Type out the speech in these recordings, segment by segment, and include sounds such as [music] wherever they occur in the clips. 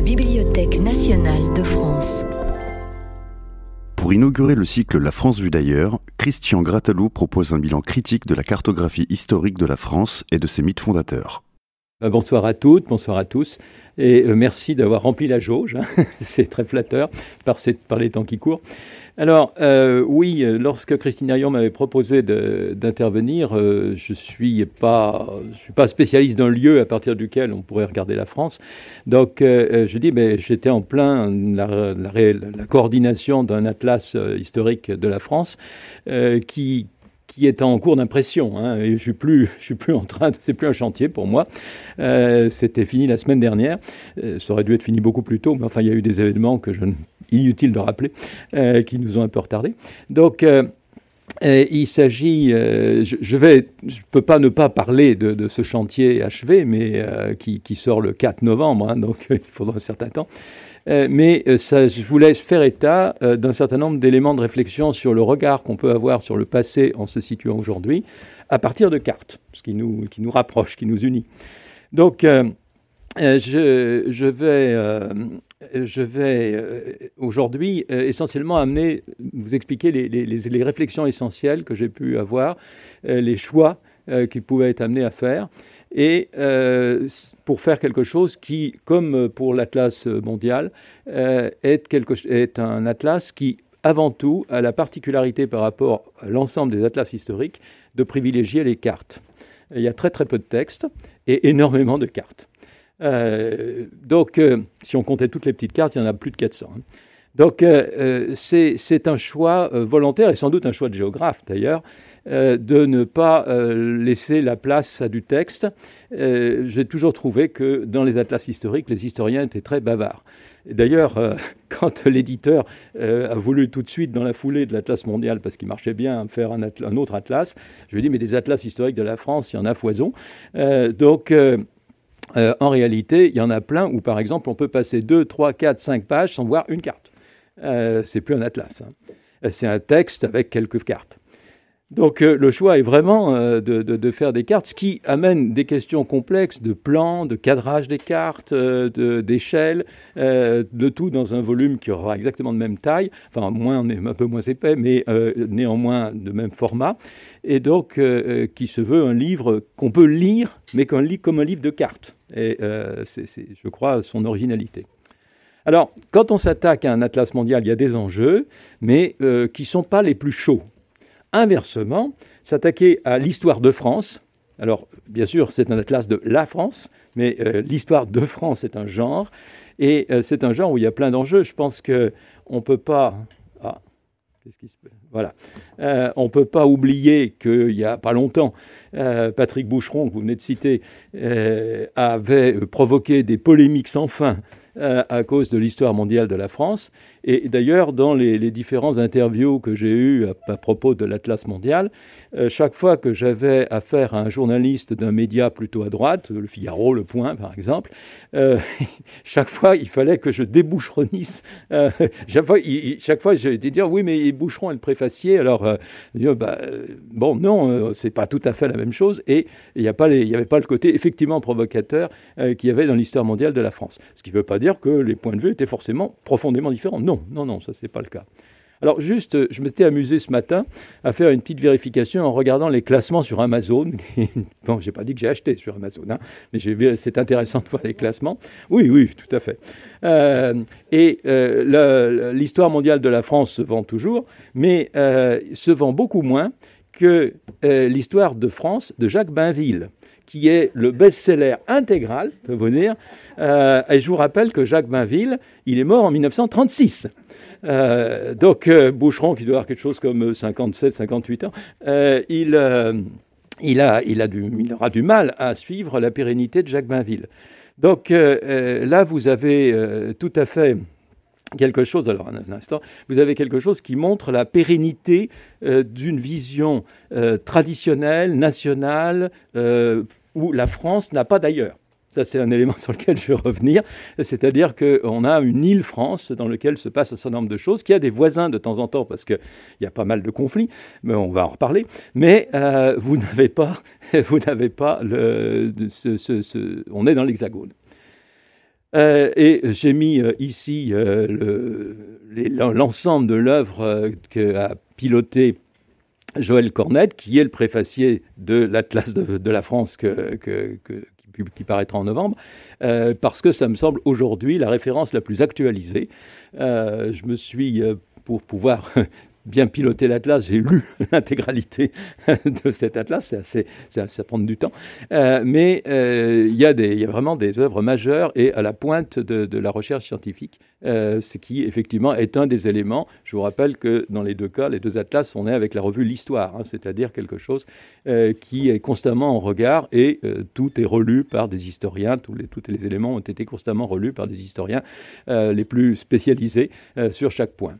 la Bibliothèque nationale de France. Pour inaugurer le cycle La France vue d'ailleurs, Christian Grattalou propose un bilan critique de la cartographie historique de la France et de ses mythes fondateurs. Euh, bonsoir à toutes, bonsoir à tous, et euh, merci d'avoir rempli la jauge, hein. [laughs] c'est très flatteur par, les temps qui courent. Alors, euh, oui, lorsque Christine Arion m'avait proposé d'intervenir, je ne suis, pas, suis pas spécialiste d'un lieu à partir duquel on pourrait regarder la France. Donc, je dis, mais j'étais en plein la coordination d'un atlas historique de la France qui, qui est en cours d'impression. Hein, et je suis plus, je suis plus en train, c'est plus un chantier pour moi. Euh, c'était fini la semaine dernière. Euh, ça aurait dû être fini beaucoup plus tôt, mais enfin il y a eu des événements que inutile de rappeler, euh, qui nous ont un peu retardés. Donc il s'agit, je, vais, je peux pas ne pas parler de, ce chantier achevé, mais qui, qui, sort le 4 novembre, hein, donc [laughs] il faudra un certain temps. Euh, mais euh, ça, je voulais faire état euh, d'un certain nombre d'éléments de réflexion sur le regard qu'on peut avoir sur le passé en se situant aujourd'hui, à partir de cartes, ce qui nous, qui nous rapproche, qui nous unit. Donc, je, je, vais, je vais aujourd'hui essentiellement amener, vous expliquer les, les, les réflexions essentielles que j'ai pu avoir, les choix qui pouvaient être amenés à faire et euh, pour faire quelque chose qui, comme pour l'Atlas mondial, euh, est, un atlas qui, avant tout, a la particularité par rapport à l'ensemble des atlas historiques de privilégier les cartes. Il y a très très peu de textes et énormément de cartes. Euh, donc, si on comptait toutes les petites cartes, il y en a plus de 400. Hein. Donc, c'est un choix volontaire et sans doute un choix de géographe d'ailleurs, de ne pas euh, laisser la place à du texte. Euh, j'ai toujours trouvé que dans les atlas historiques, les historiens étaient très bavards. D'ailleurs, [laughs] quand l'éditeur a voulu tout de suite, dans la foulée de l'Atlas mondial, parce qu'il marchait bien, faire un, un, autre atlas, je lui ai dit, mais des atlas historiques de la France, il y en a foison. donc, en réalité, il y en a plein où, par exemple, on peut passer 2, 3, 4, 5 pages sans voir une carte. c'est plus un atlas. Hein. C'est un texte avec quelques cartes. Donc euh, le choix est vraiment euh, de, faire des cartes, ce qui amène des questions complexes de plan, de cadrage des cartes, euh, d'échelle, de tout dans un volume qui aura exactement de même taille, enfin moins, un peu moins épais, mais néanmoins de même format, et donc qui se veut un livre qu'on peut lire, mais qu'on comme un livre de cartes. Et c'est, je crois, son originalité. Alors, quand on s'attaque à un atlas mondial, il y a des enjeux, mais qui ne sont pas les plus chauds. Inversement, s'attaquer à l'histoire de France, alors bien sûr c'est un atlas de la France, mais euh, l'histoire de France est un genre, et euh, c'est un genre où il y a plein d'enjeux. Je pense qu'on ne peut pas... Ah, qui se Voilà. Euh, on ne peut pas oublier qu'il n'y a pas longtemps, Patrick Boucheron, que vous venez de citer, avait provoqué des polémiques sans fin à cause de l'histoire mondiale de la France. Et d'ailleurs, dans les, différents interviews que j'ai eues à, propos de l'Atlas mondial, euh, chaque fois que j'avais affaire à un journaliste d'un média plutôt à droite, le Figaro, le Point par exemple, euh, [laughs] chaque fois il fallait que je déboucheronnisse. Euh, [laughs] chaque fois, j'ai dit dire oui, mais Boucheron est le préfacier. Alors, bah, bon, non, c'est pas tout à fait la même chose. Et il n'y avait pas le côté effectivement provocateur qu'il y avait dans l'histoire mondiale de la France. Ce qui ne veut pas dire que les points de vue étaient forcément profondément différents. Non, non, non, ça c'est pas le cas. Alors juste, euh, je m'étais amusé ce matin à faire une petite vérification en regardant les classements sur Amazon. [laughs] bon, j'ai pas dit que j'ai acheté sur Amazon, hein, mais c'est intéressant de voir les classements. Oui, oui, tout à fait. Euh, et euh, l'histoire mondiale de la France se vend toujours, mais se vend beaucoup moins que l'histoire de France de Jacques Bainville qui est le best-seller intégral, peut vous dire. Euh, et je vous rappelle que Jacques Bainville, il est mort en 1936. Euh, donc euh, Boucheron, qui doit avoir quelque chose comme 57, 58 ans, il, il, a, il, a du, il aura du mal à suivre la pérennité de Jacques Bainville. Donc là, vous avez tout à fait quelque chose, alors un instant, vous avez quelque chose qui montre la pérennité d'une vision traditionnelle, nationale, où la France n'a pas d'ailleurs. Ça, c'est un élément [laughs] sur lequel je vais revenir. C'est-à-dire qu'on a une île France dans laquelle se passe un certain nombre de choses, qui a des voisins de temps en temps, parce qu'il y a pas mal de conflits, mais on va en reparler. Mais euh, vous [laughs] n'avez pas, vous n'avez pas le, on est dans l'hexagone. et j'ai mis ici l'ensemble de l'œuvre qu'a piloté Joël Cornette, qui est le préfacier de l'Atlas de, la France qui, paraîtra en novembre, parce que ça me semble aujourd'hui la référence la plus actualisée. je me suis, pour pouvoir bien piloter l'Atlas, j'ai lu [laughs] l'intégralité de cet Atlas, c'est assez, ça prend du temps, euh, mais euh, il y, y, a vraiment des œuvres majeures et à la pointe de, la recherche scientifique, euh, ce qui effectivement est un des éléments. Je vous rappelle que dans les deux cas, les deux Atlas, on est avec la revue L'Histoire, hein, c'est-à-dire quelque chose qui est constamment en regard et tout est relu par des historiens, tous les, tous les éléments ont été constamment relus par des historiens les plus spécialisés sur chaque point.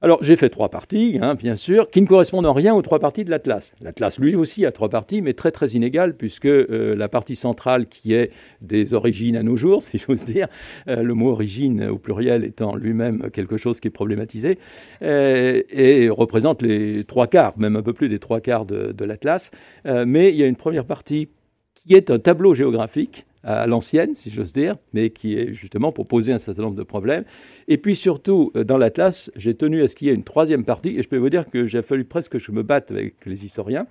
Alors j'ai fait trois parties, hein, bien sûr, qui ne correspondent en rien aux trois parties de l'Atlas. L'Atlas, lui aussi, a trois parties, mais très très inégales, puisque euh, la partie centrale, qui est des origines à nos jours, [laughs] si j'ose dire, euh, le mot origine au pluriel étant lui-même quelque chose qui est problématisé, euh, et représente les trois quarts, même un peu plus des trois quarts de, de l'Atlas. mais il y a une première partie qui est un tableau géographique à l'ancienne, si j'ose dire, mais qui est justement pour poser un certain nombre de problèmes. Et puis surtout, euh, dans l'Atlas, j'ai tenu à ce qu'il y ait une troisième partie, et je peux vous dire que j'ai fallu presque que je me batte avec les historiens,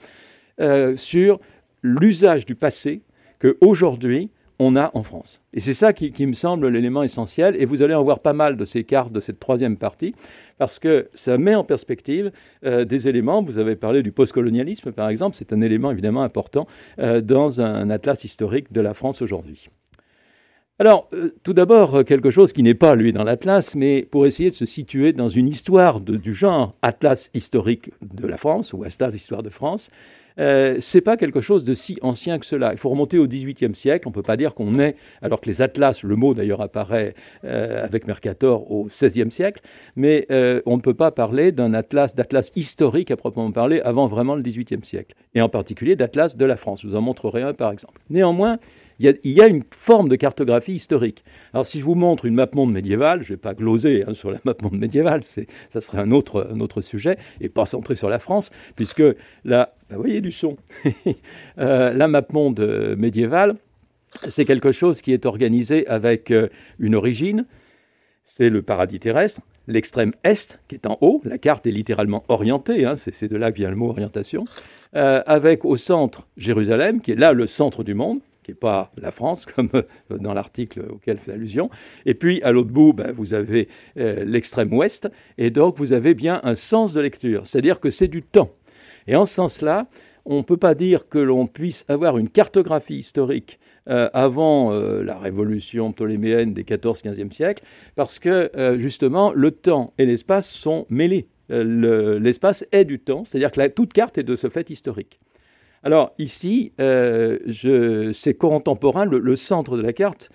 euh, sur l'usage du passé qu'aujourd'hui, on a en France. Et c'est ça qui, me semble l'élément essentiel. Et vous allez en voir pas mal de ces cartes de cette troisième partie, parce que ça met en perspective euh, des éléments. Vous avez parlé du postcolonialisme, par exemple. C'est un élément évidemment important euh, dans un atlas historique de la France aujourd'hui. Alors, euh, tout d'abord, quelque chose qui n'est pas, lui, dans l'Atlas, mais pour essayer de se situer dans une histoire du genre Atlas historique de la France, ou Atlas histoire de France, euh, c'est pas quelque chose de si ancien que cela. Il faut remonter au XVIIIe siècle. On ne peut pas dire qu'on est, alors que les atlas, le mot d'ailleurs apparaît euh, avec Mercator au XVIe siècle, mais euh, on ne peut pas parler d'un atlas, d'atlas historique à proprement parler avant vraiment le XVIIIe siècle, et en particulier d'atlas de la France. Je vous en montrerai un par exemple. Néanmoins, il y, a, une forme de cartographie historique. Alors si je vous montre une map monde médiévale, je ne vais pas gloser hein, sur la map monde médiévale, ça serait un autre, sujet, et pas centré sur la France, puisque là, bah, vous voyez du son, [laughs] euh, la map monde euh, médiévale, c'est quelque chose qui est organisé avec euh, une origine, c'est le paradis terrestre, l'extrême est qui est en haut, la carte est littéralement orientée, hein, c'est de là que vient le mot orientation, avec au centre Jérusalem, qui est là le centre du monde, qui n'est pas la France, [laughs] comme euh, dans l'article auquel fait allusion. Et puis, à l'autre bout, ben, vous avez euh, l'extrême ouest, et donc vous avez bien un sens de lecture, c'est-à-dire que c'est du temps. Et en ce sens-là, on ne peut pas dire que l'on puisse avoir une cartographie historique euh, avant la révolution ptoléméenne des 14-15e siècles, parce que justement, le temps et l'espace sont mêlés. l'espace est du temps, c'est-à-dire que toute carte est de ce fait historique. Alors ici, euh, c'est contemporain, le, centre de la carte,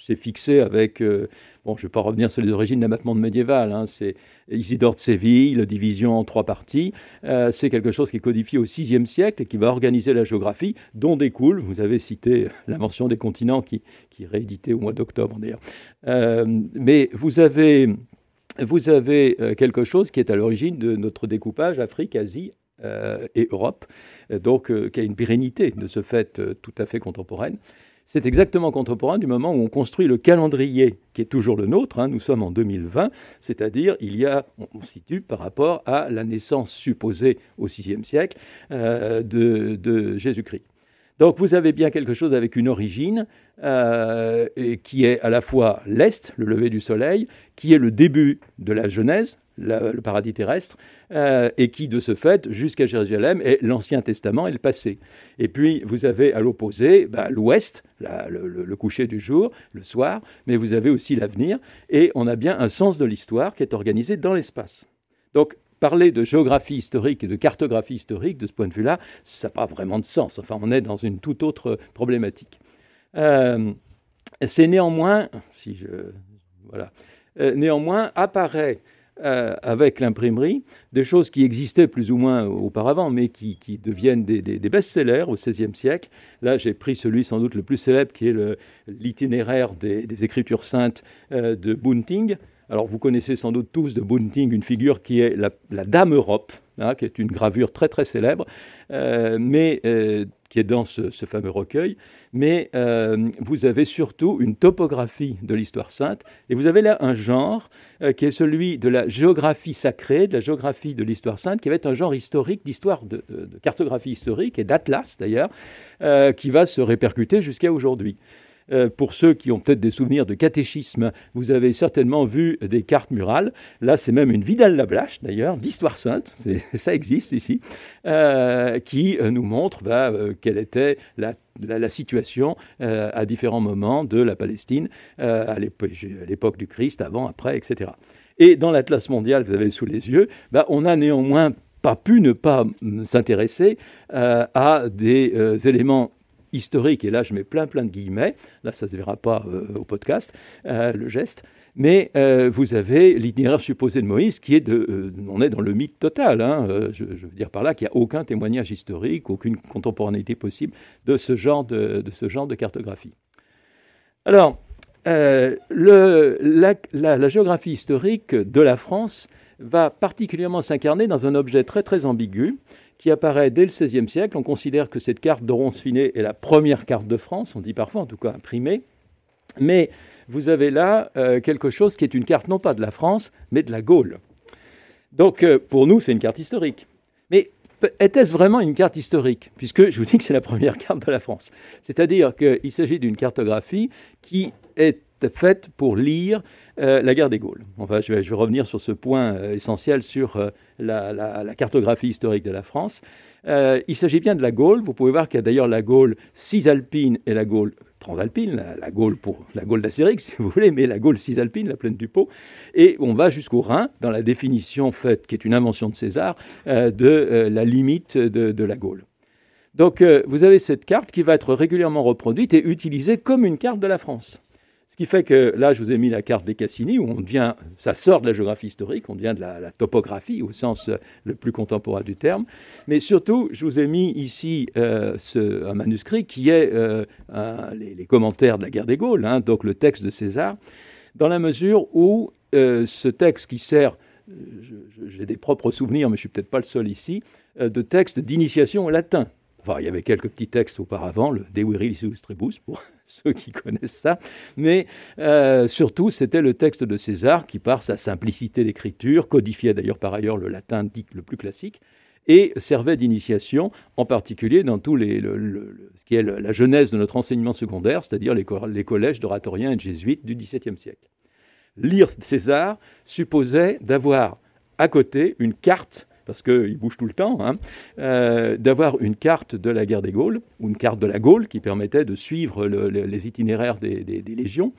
c'est fixé avec, euh, bon je ne vais pas revenir sur les origines de l'abattement médiéval, hein, c'est Isidore de Séville, la division en trois parties, euh, c'est quelque chose qui est codifié au VIe siècle et qui va organiser la géographie, dont découle, vous avez cité l'invention des continents qui, est réédité au mois d'octobre d'ailleurs, mais vous avez, vous avez quelque chose qui est à l'origine de notre découpage Afrique-Asie, euh, et Europe, donc euh, qui a une pérennité de ce fait euh, tout à fait contemporaine. C'est exactement contemporain du moment où on construit le calendrier qui est toujours le nôtre. Hein, nous sommes en 2020, c'est-à-dire il y a, on, situe par rapport à la naissance supposée au VIe siècle de Jésus-Christ. Donc vous avez bien quelque chose avec une origine qui est à la fois l'Est, le lever du soleil, qui est le début de la Genèse, le paradis terrestre, euh, et qui, de ce fait, jusqu'à Jérusalem, est l'Ancien Testament et le passé. Et puis, vous avez à l'opposé bah, l'Ouest, le, coucher du jour, le soir, mais vous avez aussi l'avenir, et on a bien un sens de l'histoire qui est organisé dans l'espace. Donc, parler de géographie historique et de cartographie historique, de ce point de vue-là, ça n'a pas vraiment de sens. Enfin, on est dans une toute autre problématique. Euh, c'est néanmoins, si je, voilà, euh, néanmoins apparaît euh, avec l'imprimerie, des choses qui existaient plus ou moins auparavant, mais qui, deviennent des, best-sellers au XVIe siècle. Là, j'ai pris celui sans doute le plus célèbre, qui est l'itinéraire des, Écritures saintes euh, de Bunting. Alors, vous connaissez sans doute tous de Bunting une figure qui est la, Dame Europe, hein, qui est une gravure très très célèbre, euh, mais qui est dans ce, fameux recueil, mais euh, vous avez surtout une topographie de l'histoire sainte, et vous avez là un genre euh, qui est celui de la géographie sacrée, de la géographie de l'histoire sainte, qui va être un genre historique d'histoire, de, cartographie historique et d'atlas d'ailleurs, euh, qui va se répercuter jusqu'à aujourd'hui. Euh, pour ceux qui ont peut-être des souvenirs de catéchisme, vous avez certainement vu des cartes murales. Là, c'est même une Vidal-Lablache, d'ailleurs, d'histoire sainte, [laughs] ça existe ici, euh, qui euh, nous montre bah, quelle était la situation à différents moments de la Palestine à l'époque du Christ, avant, après, etc. Et dans l'Atlas mondial que vous avez sous les yeux, bah, on a néanmoins pas pu ne pas s'intéresser à des éléments historique, et là je mets plein plein de guillemets, là ça ne se verra pas euh, au podcast, euh, le geste, mais euh, vous avez l'itinéraire supposé de Moïse qui est de, on est dans le mythe total, hein, je, veux dire par là qu'il n'y a aucun témoignage historique, aucune contemporanéité possible de ce genre de, ce genre de cartographie. Alors, la géographie historique de la France va particulièrement s'incarner dans un objet très très ambigu, qui apparaît dès le XVIe siècle. On considère que cette carte de Roncesvalles est la première carte de France, on dit parfois en tout cas imprimée. Mais vous avez là euh, quelque chose qui est une carte non pas de la France, mais de la Gaule. Donc euh, pour nous, c'est une carte historique. Mais était-ce vraiment une carte historique? Puisque je vous dis que c'est la première [laughs] carte de la France. C'est-à-dire qu'il s'agit d'une cartographie qui est faite pour lire euh, la guerre des Gaules. Enfin, je vais, revenir sur ce point euh, essentiel sur euh, la, cartographie historique de la France. il s'agit bien de la Gaule. Vous pouvez voir qu'il y a d'ailleurs la Gaule cisalpine et la Gaule transalpine, la, Gaule pour la Gaule d'Astérix, [laughs] si vous voulez, mais la Gaule cisalpine, la plaine du Pô. Et on va jusqu'au Rhin, dans la définition faite, qui est une invention de César, de la limite de, de la Gaule. Donc, vous avez cette carte qui va être régulièrement reproduite et utilisée comme une carte de la France. Ce qui fait que là, je vous ai mis la carte des Cassini, où on devient, ça sort de la géographie historique, on devient de la, topographie au sens euh, le plus contemporain du terme. Mais surtout, je vous ai mis ici euh, un manuscrit qui est euh, les, commentaires de la guerre des Gaules, hein, donc le texte de César, dans la mesure où ce texte qui sert, j'ai des propres souvenirs, mais je suis peut-être pas le seul ici, de texte d'initiation au latin. Il y avait quelques petits textes auparavant, le De Virilis Trebus, pour [laughs] ceux qui connaissent ça, mais euh, surtout c'était le texte de César qui, par sa simplicité d'écriture, codifiait d'ailleurs par ailleurs le latin dit le plus classique, et servait d'initiation, en particulier dans tout les, ce qui est la genèse de notre enseignement secondaire, c'est-à-dire les, les, collèges d'oratoriens et de jésuites du XVIIe siècle. Lire César supposait d'avoir à côté une carte parce qu'il bouge tout le temps, hein, euh, d'avoir une carte de la guerre des Gaules, ou une carte de la Gaule qui permettait de suivre les itinéraires des, légions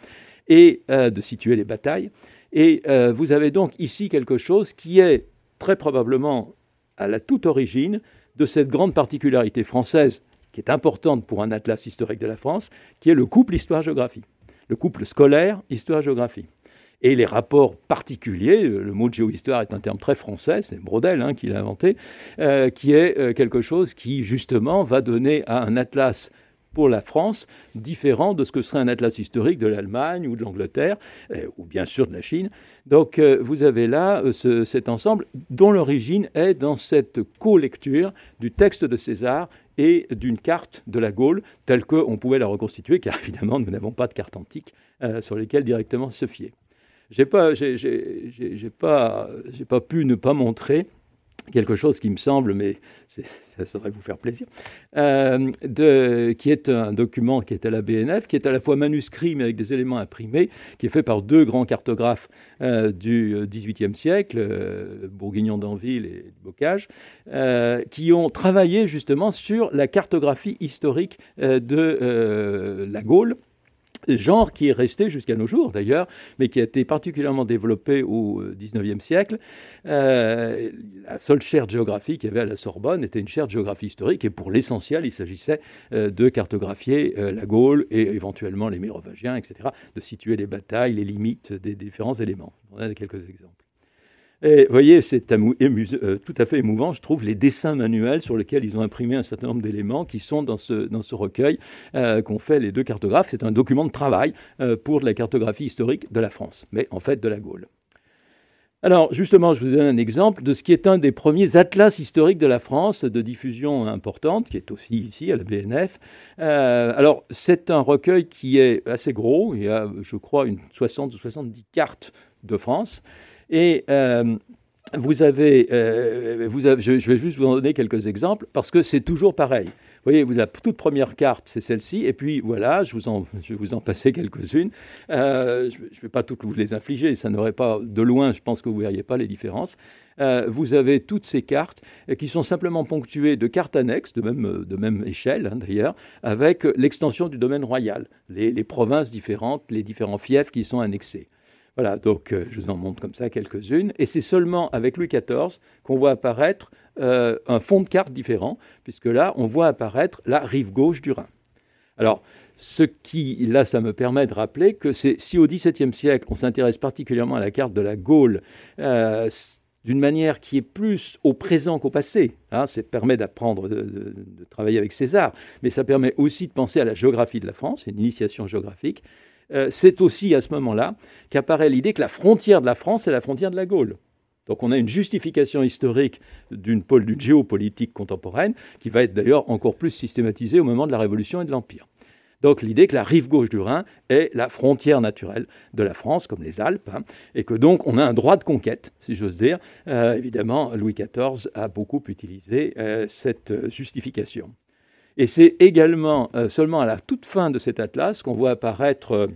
et euh, de situer les batailles. Et euh, vous avez donc ici quelque chose qui est très probablement à la toute origine de cette grande particularité française qui est importante pour un atlas historique de la France, qui est le couple histoire-géographie, le couple scolaire histoire-géographie et les rapports particuliers, euh, le mot de géohistoire est un terme très français, c'est Brodel hein, qui l'a inventé, euh, qui est euh, quelque chose qui justement va donner à un atlas pour la France, différent de ce que serait un atlas historique de l'Allemagne ou de l'Angleterre, ou bien sûr de la Chine. Donc vous avez là cet ensemble dont l'origine est dans cette co-lecture du texte de César et d'une carte de la Gaule telle qu'on pouvait la reconstituer, car [laughs] évidemment nous n'avons pas de carte antique sur lesquelles directement se fier j'ai pas, j'ai, pas, j'ai pas pu ne pas montrer quelque chose qui me semble, mais ça saurait vous faire plaisir, euh, qui est un document qui est à la BNF, qui est à la fois manuscrit mais avec des éléments imprimés, qui est fait par deux grands cartographes euh, du XVIIIe siècle, euh, Bourguignon d'Anville et Bocage, qui ont travaillé justement sur la cartographie historique de la Gaule genre qui est resté jusqu'à nos jours d'ailleurs, mais qui a été particulièrement développé au XIXe euh, siècle. Euh, la seule chaire de qu'il y avait à la Sorbonne était une chaire de géographie historique, et pour l'essentiel, il s'agissait euh, de cartographier la Gaule et éventuellement les Mérovingiens, etc., de situer les batailles, les limites des différents éléments. On a quelques exemples. Et vous voyez, c'est euh, tout à fait émouvant, je trouve, les dessins manuels sur lesquels ils ont imprimé un certain nombre d'éléments qui sont dans ce, dans ce recueil euh, qu'ont fait les deux cartographes. C'est un document de travail euh, pour la cartographie historique de la France, mais en fait de la Gaule. Alors justement, je vous donne un exemple de ce qui est un des premiers atlas historiques de la France de diffusion importante, qui est aussi ici à la BNF. Alors c'est un recueil qui est assez gros, il y a je crois une 60 ou 70 cartes de France. Et euh, vous avez, euh, je, vais juste vous en donner quelques exemples parce que c'est toujours pareil. Vous voyez, la toute première carte, c'est celle-ci, et puis voilà, je, vous en, [laughs] je vais vous en passer quelques-unes. Euh, je ne vais pas toutes vous les infliger, ça n'aurait pas, de loin, je pense que vous ne verriez pas les différences. Vous avez toutes ces cartes qui sont simplement ponctuées de cartes annexes, de même, échelle hein, d'ailleurs, avec l'extension du domaine royal, les provinces différentes, les différents fiefs qui sont annexés. Voilà, donc euh, je vous en montre comme ça quelques-unes. Et c'est seulement avec Louis XIV qu'on voit apparaître euh, un fond de carte différent, puisque là, on voit apparaître la rive gauche du Rhin. Alors, ce qui, là, ça me permet de rappeler que si au XVIIe siècle, on s'intéresse particulièrement à la carte de la Gaule, euh, d'une manière qui est plus au présent qu'au passé. Hein, ça permet d'apprendre, de, de, travailler avec César, mais ça permet aussi de penser à la géographie de la France, une initiation géographique. Euh, c'est aussi à ce moment-là qu'apparaît l'idée que la frontière de la France est la frontière de la Gaule. Donc on a une justification historique d'une géopolitique contemporaine qui va être d'ailleurs encore plus systématisée au moment de la Révolution et de l'Empire. Donc l'idée que la rive gauche du Rhin est la frontière naturelle de la France, comme les Alpes, hein, et que donc on a un droit de conquête, si j'ose dire. Euh, évidemment, Louis XIV a beaucoup utilisé euh, cette justification. Et c'est également euh, seulement à la toute fin de cet atlas qu'on voit apparaître euh,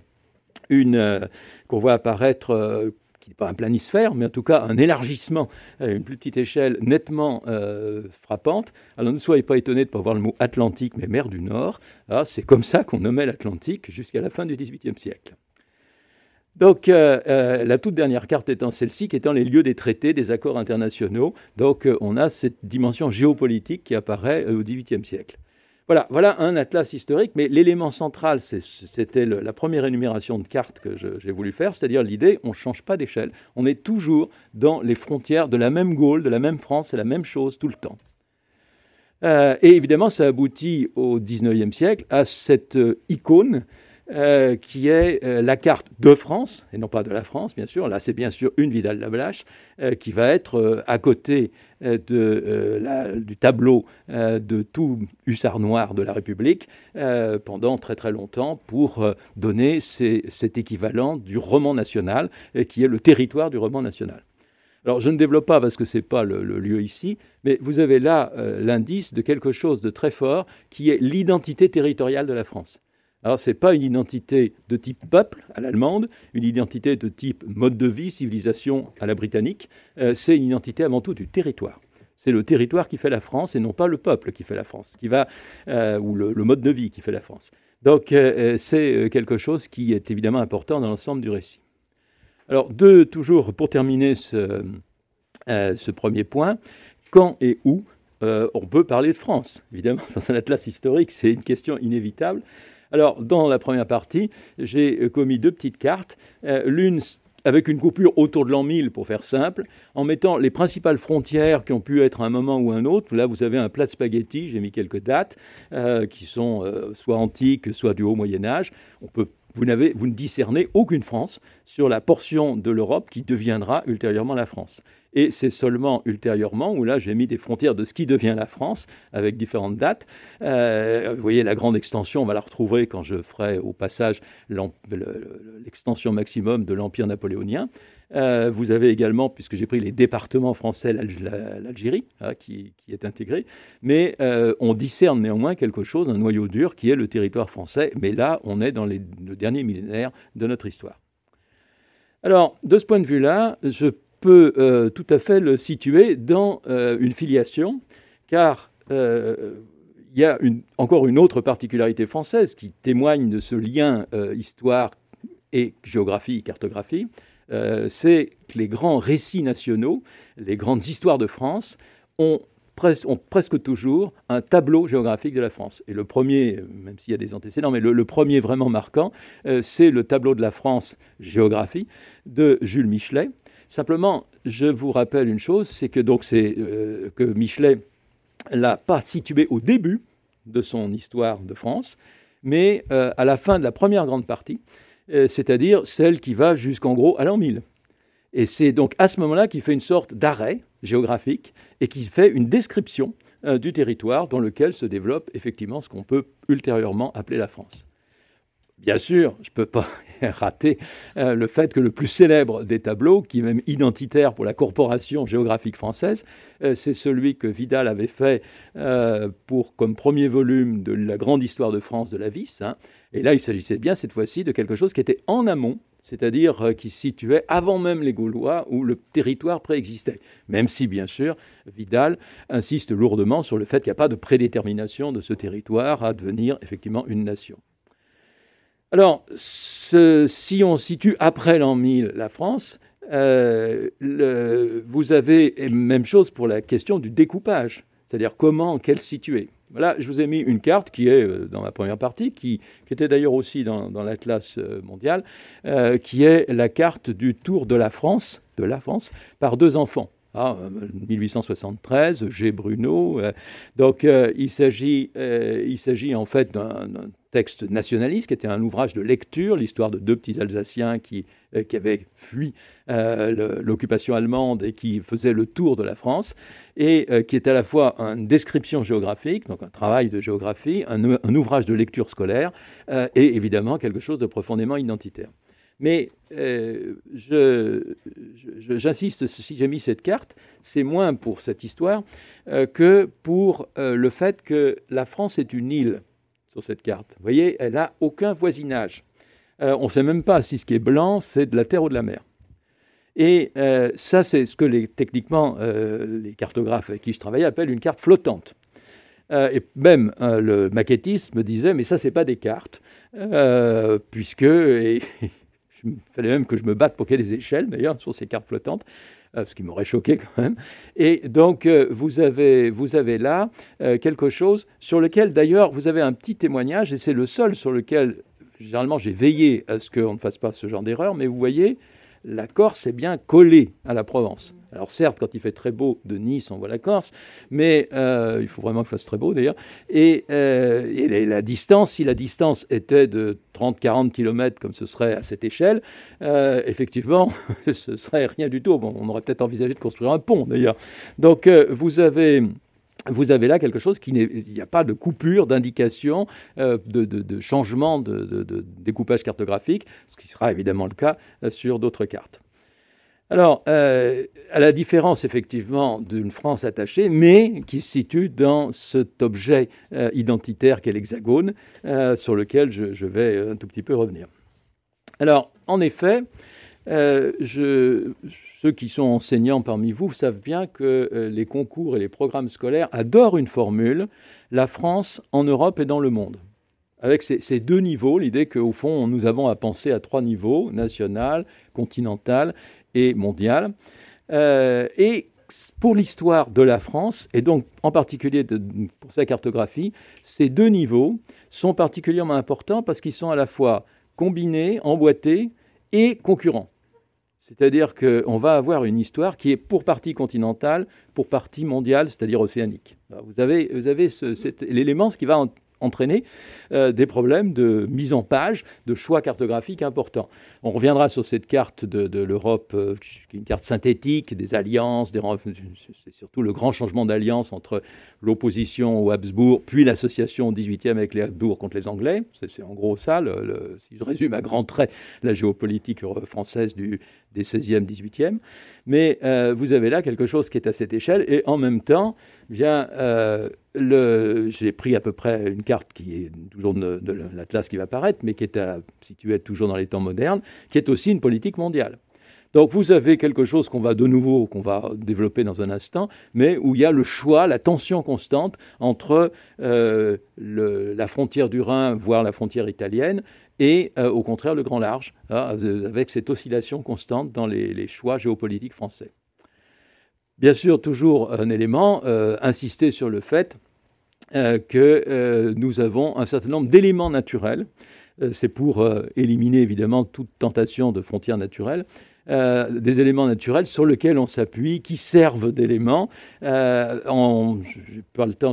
une, euh, qu'on voit apparaître qui n'est pas un planisphère, mais en tout cas un élargissement à une plus petite échelle nettement frappante. Alors ne soyez pas étonnés de ne pas voir le mot Atlantique, mais mer du Nord. Ah, c'est comme ça qu'on nommait l'Atlantique jusqu'à la fin du XVIIIe siècle. Donc, la toute dernière carte étant celle-ci, qui étant les lieux des traités, des accords internationaux. Donc, on a cette dimension géopolitique qui apparaît au XVIIIe siècle. Voilà, voilà un atlas historique, mais l'élément central, c'était la première énumération de cartes que j'ai voulu faire, c'est-à-dire l'idée, on ne change pas d'échelle, on est toujours dans les frontières de la même Gaule, de la même France, c'est la même chose tout le temps. Euh, et évidemment, ça aboutit au XIXe siècle à cette euh, icône euh, qui est euh, la carte de France, et non pas de la France, bien sûr. Là, c'est bien sûr une Vidal Lablache, euh, qui va être à côté du tableau de tout hussard noir de la République pendant très très longtemps pour donner cet équivalent du roman national, qui est le territoire du roman national. Alors, je ne développe pas parce que ce n'est pas le, lieu ici, mais vous avez là l'indice de quelque chose de très fort qui est l'identité territoriale de la France. Alors, ce n'est pas une identité de type peuple à l'allemande, une identité de type mode de vie, civilisation à la britannique, euh, c'est une identité avant tout du territoire. C'est le territoire qui fait la France et non pas le peuple qui fait la France, qui va, euh, ou le, mode de vie qui fait la France. Donc, euh, c'est quelque chose qui est évidemment important dans l'ensemble du récit. Alors, deux, toujours pour terminer ce, ce premier point, quand et où on peut parler de France Évidemment, [laughs] dans un atlas historique, c'est une question inévitable. Alors, dans la première partie, j'ai euh, commis deux petites cartes. Euh, l'une avec une coupure autour de l'an 1000 pour faire simple, en mettant les principales frontières qui ont pu être à un moment ou un autre. Là, vous avez un plat de spaghetti, j'ai mis quelques dates euh, qui sont soit antiques, soit du haut Moyen Âge. On peut vous, vous, ne discernez aucune France sur la portion de l'Europe qui deviendra ultérieurement la France. Et c'est seulement ultérieurement où là j'ai mis des frontières de ce qui devient la France avec différentes dates. Euh, vous voyez la grande extension, on va la retrouver quand je ferai au passage l'extension maximum de l'Empire napoléonien. Euh, vous avez également, puisque j'ai pris les départements français, l'Algérie, hein, qui, est intégré, mais euh, on discerne néanmoins quelque chose, un noyau dur qui est le territoire français, mais là, on est dans les, le dernier millénaire de notre histoire. Alors, de ce point de vue-là, je peut euh, tout à fait le situer dans une filiation, car il y a encore une autre particularité française qui témoigne de ce lien histoire et géographie, cartographie, c'est que les grands récits nationaux, les grandes histoires de France ont presque toujours un tableau géographique de la France. Et le premier, même s'il y a des antécédents, mais le, premier vraiment marquant, c'est le tableau de la France géographie de Jules Michelet, Simplement, je vous rappelle une chose, c'est que donc c'est euh, que Michelet l'a pas situé au début de son histoire de France, mais euh, à la fin de la première grande partie, euh, c'est-à-dire celle qui va jusqu'en gros à l'an 1000. Et c'est donc à ce moment-là qu'il fait une sorte d'arrêt géographique et qui fait une description euh, du territoire dans lequel se développe effectivement ce qu'on peut ultérieurement appeler la France. Bien sûr, je ne peux pas [laughs] rater euh, le fait que le plus célèbre des tableaux, qui est même identitaire pour la Corporation géographique française, euh, c'est celui que Vidal avait fait pour, comme premier volume de la grande histoire de France de la Vis. Hein. Et là, il s'agissait bien cette fois-ci de quelque chose qui était en amont c'est-à-dire euh, qui se situait avant même les Gaulois où le territoire préexistait. Même si, bien sûr, Vidal insiste lourdement sur le fait qu'il n'y a pas de prédétermination de ce territoire à devenir effectivement une nation. Alors, si on situe après l'an 1000 la France, euh, vous avez même chose pour la question du découpage, c'est-à-dire comment, quel situer. Voilà, je vous ai mis une carte qui est euh, dans ma première partie, qui, était d'ailleurs aussi dans, l'Atlas euh, mondial, qui est la carte du tour de la France, de la France, par deux enfants. Ah, 1873, G. Bruno. donc, il s'agit en fait d'un texte nationaliste, qui était un ouvrage de lecture, l'histoire de deux petits Alsaciens qui, euh, qui avaient fui euh, l'occupation allemande et qui faisaient le tour de la France, et euh, qui est à la fois une description géographique, donc un travail de géographie, un, ouvrage de lecture scolaire, et évidemment quelque chose de profondément identitaire. Mais j'insiste, si j'ai mis cette carte, c'est moins pour cette histoire que pour le fait que la France est une île sur cette carte. Vous voyez, elle n'a aucun voisinage. Euh, on ne sait même pas si ce qui est blanc, c'est de la terre ou de la mer. Et euh, ça, c'est ce que techniquement euh, les cartographes avec qui je travaillais appellent une carte flottante. et même le maquettiste me disait, mais ça, c'est pas des cartes, puisque il [laughs] fallait même que je me batte pour qu'il y ait des échelles, d'ailleurs, sur ces cartes flottantes. Euh, ce qui m'aurait choqué quand même. Et donc, euh, vous, avez, vous avez là euh, quelque chose sur lequel, d'ailleurs, vous avez un petit témoignage, et c'est le seul sur lequel, généralement, j'ai veillé à ce qu'on ne fasse pas ce genre d'erreur, mais vous voyez, la Corse est bien collée à la Provence. Alors certes, quand il fait très beau de Nice, on voit la Corse, mais euh, il faut vraiment qu'il fasse très beau d'ailleurs. Et, euh, la distance, si la distance était de 30-40 km comme ce serait à cette échelle, euh, effectivement, [laughs] ce serait rien du tout. On aurait peut-être envisagé de construire un pont d'ailleurs. Donc vous avez là quelque chose qui n'est, il n'y a pas de coupure, d'indication, de, de, changement de, découpage cartographique, ce qui sera évidemment le cas sur d'autres cartes. Alors, euh, à la différence effectivement d'une France attachée, mais qui se situe dans cet objet euh, identitaire qu'est l'hexagone, euh, sur lequel je, vais un tout petit peu revenir. Alors, en effet, ceux qui sont enseignants parmi vous savent bien que les concours et les programmes scolaires adorent une formule, la France en Europe et dans le monde avec ces, deux niveaux, l'idée qu'au fond, nous avons à penser à trois niveaux, national, continental et mondiale. Euh, et pour l'histoire de la France, et donc en particulier pour sa cartographie, ces deux niveaux sont particulièrement importants parce qu'ils sont à la fois combinés, emboîtés et concurrents. C'est-à-dire qu'on va avoir une histoire qui est pour partie continentale, pour partie mondiale, c'est-à-dire océanique. vous avez, vous avez l'élément, ce qui va entraîner euh, des problèmes de mise en page, de choix cartographiques importants. On reviendra sur cette carte de, l'Europe, euh, une carte synthétique des alliances, c'est surtout le grand changement d'alliance entre l'opposition aux Habsbourg, puis l'association au XVIIIe avec les Habsbourg contre les Anglais. C'est en gros ça, si je résume à grands traits la géopolitique française du, des 16e, 18e. Mais euh, vous avez là quelque chose qui est à cette échelle, et en même temps, bien, euh, j'ai pris à peu près une carte qui est toujours de, l'Atlas qui va apparaître, mais qui est située toujours dans les temps modernes, qui est aussi une politique mondiale. Donc vous avez quelque chose qu'on va de nouveau, qu'on va développer dans un instant, mais où il y a le choix, la tension constante entre euh, la frontière du Rhin, voire la frontière italienne, et euh, au contraire le grand large, hein, avec cette oscillation constante dans les, choix géopolitiques français. Bien sûr, toujours un élément, euh, insister sur le fait que nous avons un certain nombre d'éléments naturels. C'est pour éliminer évidemment toute tentation de frontières naturelles. Euh, des éléments naturels sur lesquels on s'appuie, qui servent d'éléments. Euh,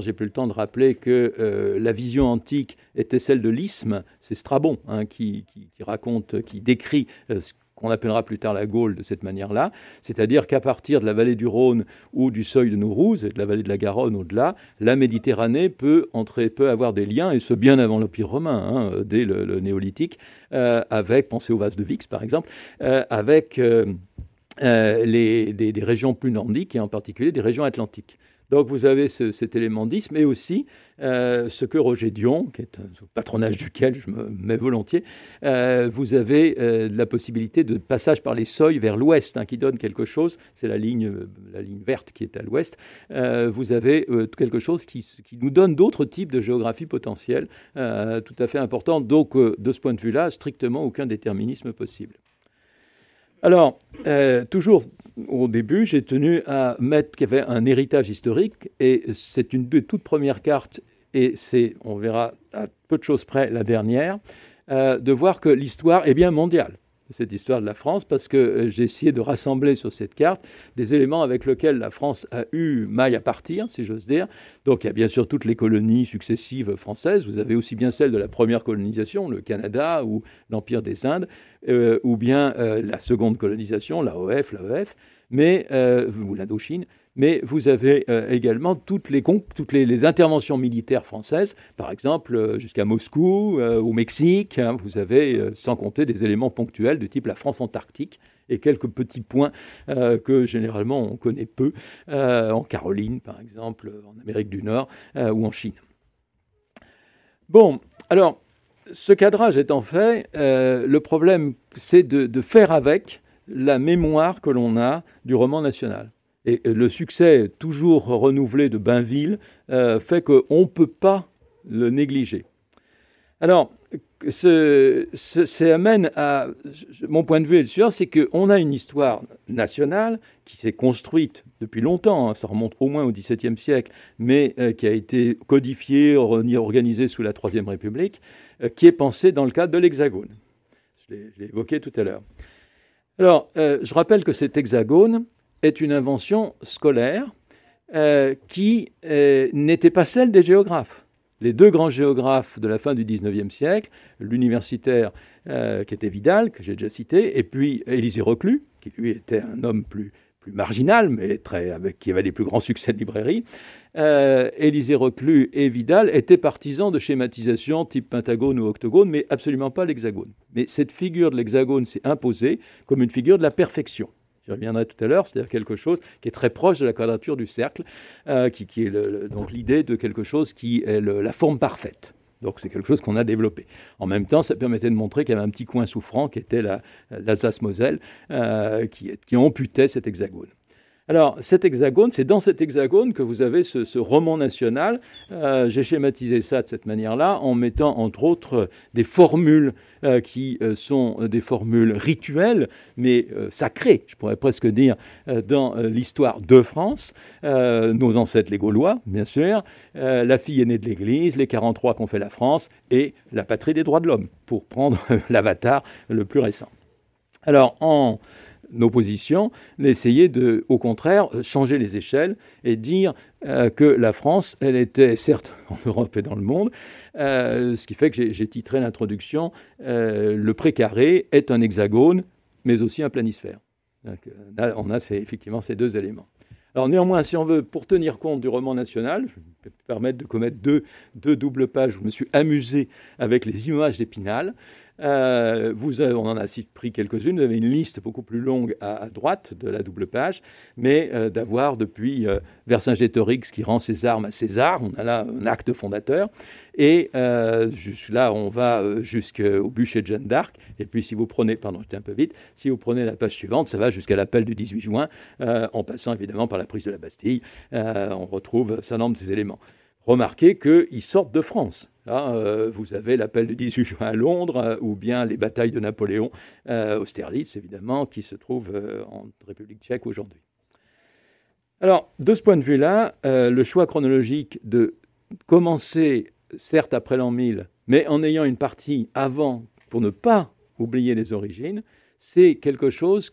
j'ai plus le temps de rappeler que euh, la vision antique était celle de l'isthme. C'est Strabon hein, qui, raconte, qui décrit qu'on appellera plus tard la Gaule de cette manière-là, c'est-à-dire qu'à partir de la vallée du Rhône ou du seuil de Nourouz et de la vallée de la Garonne au-delà, la Méditerranée peut, entrer, peut avoir des liens, et ce bien avant l'Empire romain, hein, dès le, néolithique, euh, avec, pensez au vase de Vix par exemple, euh, avec euh, des, régions plus nordiques et en particulier des régions atlantiques. Donc vous avez cet élément 10, mais aussi euh, ce que Roger Dion, qui est un patronage duquel je me mets volontiers, euh, vous avez euh, la possibilité de passage par les seuils vers l'ouest, hein, qui donne quelque chose, c'est la ligne, verte qui est à l'ouest, vous avez quelque chose qui, nous donne d'autres types de géographie potentielle tout à fait importante. Donc de ce point de vue-là, strictement aucun déterminisme possible. Alors, toujours au début, j'ai tenu à mettre qu'il y avait un héritage historique, et c'est une des toutes premières cartes, et c'est, on verra à peu de choses près, la dernière, euh, de voir que l'histoire est bien mondiale cette histoire de la France parce que euh, j'ai essayé de rassembler sur cette carte des éléments avec lesquels la France a eu maille à partir, si j'ose dire. Donc il y a bien sûr toutes les colonies successives françaises. Vous avez aussi bien celle de la première colonisation, le Canada ou l'Empire des Indes, euh, ou bien euh, la seconde colonisation, l'AOF, l'AEF, mais ou l'Indochine mais vous avez euh, également toutes, les, interventions militaires françaises, par exemple euh, jusqu'à Moscou, euh, au Mexique, hein, vous avez, sans compter des éléments ponctuels de type la France antarctique et quelques petits points que généralement on connaît peu, en Caroline par exemple, en Amérique du Nord ou en Chine. Bon, alors, ce cadrage étant fait, le problème c'est de faire avec la mémoire que l'on a du roman national. Et le succès toujours renouvelé de Bainville euh, fait qu'on ne peut pas le négliger. Alors, ça amène à. Mon point de vue est sûr, c'est qu'on a une histoire nationale qui s'est construite depuis longtemps, hein, ça remonte au moins au XVIIe siècle, mais euh, qui a été codifiée, organisée sous la Troisième République, euh, qui est pensée dans le cadre de l'Hexagone. Je l'ai évoqué tout à l'heure. Alors, je rappelle que cet hexagone, est une invention scolaire euh, qui euh, n'était pas celle des géographes. Les deux grands géographes de la fin du XIXe siècle, l'universitaire euh, qui était Vidal, que j'ai déjà cité, et puis Élisée Reclus, qui lui était un homme plus, plus marginal, mais très, qui avait les plus grands [laughs] succès de librairie. Élisée Reclus et Vidal étaient partisans de schématisation type pentagone ou octogone, mais absolument pas l'hexagone. Mais cette figure de l'hexagone s'est imposée comme une figure de la perfection. Je reviendrai tout à l'heure, c'est-à-dire quelque chose qui est très proche de la quadrature du cercle, euh, qui, est donc l'idée de quelque chose qui est la forme parfaite. Donc c'est quelque chose qu'on a développé. En même temps, ça permettait de montrer qu'il y avait un petit coin souffrant qui était l'Alsace-Moselle, euh, qui, qui amputait cet hexagone. Alors, cet hexagone, c'est dans cet hexagone que vous avez ce, roman national. Euh, j'ai schématisé ça de cette manière-là, en mettant entre autres des formules euh, qui euh, sont des formules rituelles, mais sacrées, je pourrais presque dire, dans l'histoire de France. nos ancêtres, les Gaulois, bien sûr, la fille aînée de l'Église, les 43 qu'ont fait la France, et la patrie des droits de l'homme, pour prendre [laughs] l'avatar le plus récent. Alors, en nos positions, d'essayer de, au contraire, changer les échelles et dire euh, que la France, elle était certes [laughs] en Europe et dans le monde, euh, ce qui fait que j'ai titré l'introduction euh, Le précaré est un hexagone, mais aussi un planisphère. on a effectivement ces deux éléments. Alors néanmoins, si on veut, pour tenir compte du roman national, je vais me permettre de commettre deux, deux doubles pages je me suis amusé avec les images d'Épinal. Euh, vous on en a pris quelques-unes. Vous avez une liste beaucoup plus longue à, droite de la double page, mais euh, d'avoir depuis euh, Vercingétorix qui rend ses armes à César, on a là un acte fondateur, et là on va jusqu'au bûcher de Jeanne d'Arc. Et puis si vous prenez, pardon, j'étais un peu vite, si vous prenez la page suivante, ça va jusqu'à l'appel du 18 juin, en passant évidemment par la prise de la Bastille. on retrouve un certain nombre de ces éléments. Remarquez qu'ils sortent de France. Euh, vous avez l'appel du 18 juin à Londres, euh, ou bien les batailles de Napoléon, euh, Austerlitz évidemment, qui se trouvent en République tchèque aujourd'hui. Alors, de ce point de vue-là, le choix chronologique de commencer, certes après l'an 1000, mais en ayant une partie avant pour ne pas oublier les origines, c'est quelque chose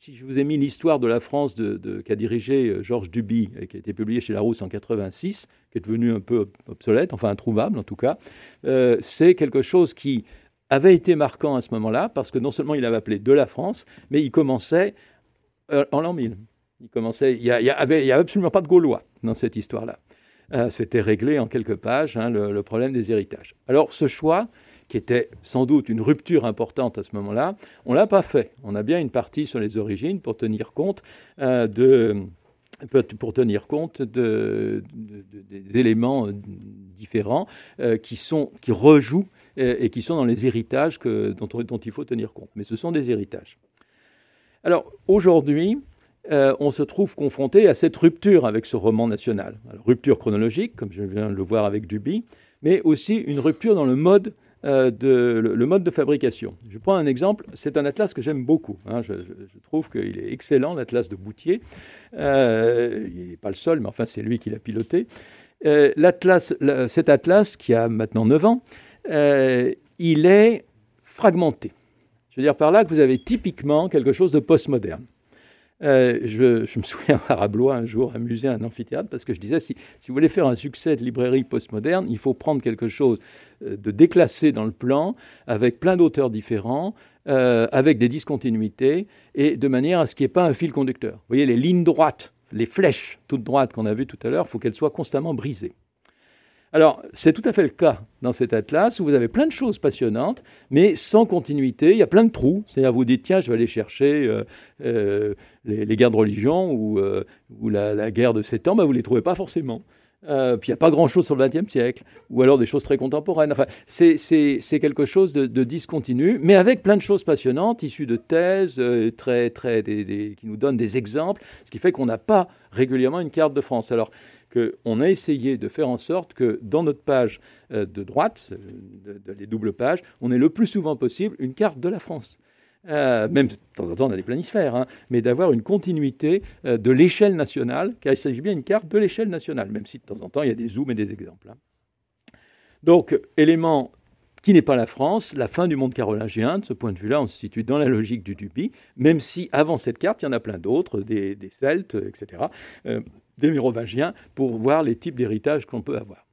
si je vous ai mis l'histoire de la France qu'a dirigé euh, Georges Duby, et qui a été publié chez Larousse en 86, qui est devenu un peu obsolète, enfin introuvable en tout cas, euh, c'est quelque chose qui avait été marquant à ce moment-là, parce que non seulement il avait appelé de la France, mais il commençait en l'an 1000. Il commençait, il n'y avait, absolument pas de Gaulois dans cette histoire-là. C'était réglé en quelques pages, hein, le, problème des héritages. Alors ce choix, qui était sans doute une rupture importante à ce moment-là, on ne l'a pas fait. On a bien une partie sur les origines pour tenir compte de pour tenir compte de, des éléments euh, différents euh, qui, sont, qui rejouent euh, et qui sont dans les héritages que, dont, dont, il faut tenir compte. Mais ce sont des héritages. Alors aujourd'hui, on se trouve confronté à cette rupture avec ce roman national. rupture chronologique, comme je viens de le voir avec Duby, mais aussi une rupture dans le mode euh, de, le, mode de fabrication. Je prends un exemple, c'est un atlas que j'aime beaucoup. Hein. je, trouve qu'il est excellent, l'atlas de Boutier. Euh, il n'est pas le seul, mais enfin c'est lui qui l'a piloté. Euh, cet atlas, qui a maintenant 9 ans, il est fragmenté. Je veux dire par là que vous avez typiquement quelque chose de postmoderne. Euh, je, me souviens [laughs] à Blois un jour amusé à un amphithéâtre parce que je disais si, si, vous voulez faire un succès de librairie postmoderne, il faut prendre quelque chose euh, de déclassé dans le plan, avec plein d'auteurs différents, euh, avec des discontinuités, et de manière à ce qu'il n'y ait pas un fil conducteur. Vous voyez, les lignes droites, les flèches toutes droites qu'on a vues tout à l'heure, il faut qu'elles soient constamment brisées. Alors, c'est tout à fait le cas dans cet atlas où vous avez plein de choses passionnantes, mais sans continuité. Il y a plein de trous. C'est-à-dire, vous dites, tiens, je vais aller chercher euh, euh, les, guerres de religion ou, euh, la, guerre de sept ans. Ben, vous ne les trouvez pas forcément. puis il n'y a pas grand-chose sur le XXe siècle, ou alors des choses très contemporaines. Enfin, c'est quelque chose de, discontinu, mais avec plein de choses passionnantes, issues de thèses, très, très, qui nous donnent des exemples, ce qui fait qu'on n'a pas régulièrement une carte de France. Alors, qu'on a essayé de faire en sorte que dans notre page euh, de droite, euh, les doubles pages, on ait le plus souvent possible une carte de la France. Euh, même de temps en temps on a des planisphères, hein, mais d'avoir une continuité de l'échelle nationale, car il s'agit bien d'une carte de l'échelle nationale, même si de temps en temps il y a des zooms et des exemples. Hein. Donc, élément qui n'est pas la France, la fin du monde carolingien, de ce point de vue-là, on se situe dans la logique du Duby, même si avant cette carte, il y en a plein d'autres, des, Celtes, etc des mérovingiens pour voir les types d'héritage qu'on peut avoir.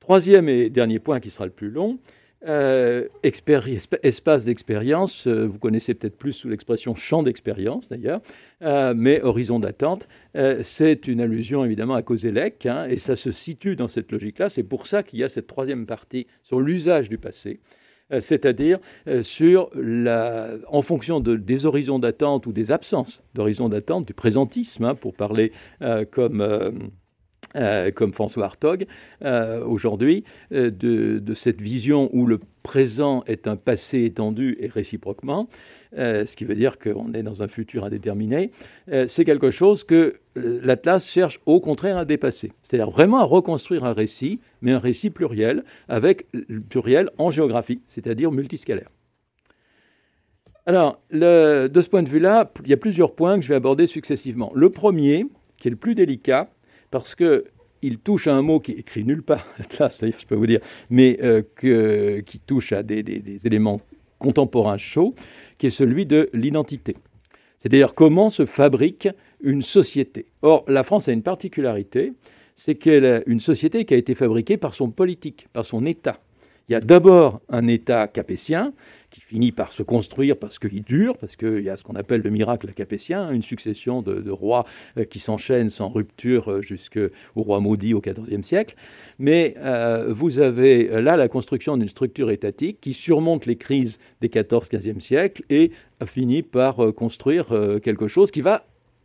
Troisième et dernier point qui sera le plus long, euh, espace d'expérience, euh, vous connaissez peut-être plus sous l'expression champ d'expérience d'ailleurs, euh, mais horizon d'attente, c'est une allusion évidemment à Kozelek, hein, et ça se situe dans cette logique-là. C'est pour ça qu'il y a cette troisième partie sur l'usage du passé, c'est-à-dire sur la, en fonction de, des horizons d'attente ou des absences d'horizons d'attente, du présentisme, hein, pour parler comme euh, comme François Hartog euh, aujourd'hui, euh, de, cette vision où le présent est un passé étendu et réciproquement, ce qui veut dire qu'on est dans un futur indéterminé, c'est quelque chose que l'Atlas cherche au contraire à dépasser. C'est-à-dire vraiment à reconstruire un récit, mais un récit pluriel, avec pluriel en géographie, c'est-à-dire multiscalaire. Alors, de ce point de vue-là, il y a plusieurs points que je vais aborder successivement. Le premier, qui est le plus délicat, parce qu'il touche à un mot qui écrit nulle part, [laughs] là, c'est-à-dire, je peux vous dire, mais euh, qui touche à des, éléments contemporains chauds, qui est celui de l'identité. C'est-à-dire comment se fabrique une société. Or, la France a une particularité, c'est qu'elle a une société qui a été fabriquée par son politique, par son État. Il y a d'abord un État capétien qui finit par se construire parce qu'il dure, parce qu'il y a ce qu'on appelle le miracle capétien, une succession de, rois euh, qui s'enchaînent sans rupture euh, jusqu'au roi maudit au XIVe siècle. Mais euh, vous avez là la construction d'une structure étatique qui surmonte les crises des XIVe, XVe siècles et finit par construire quelque chose qui va,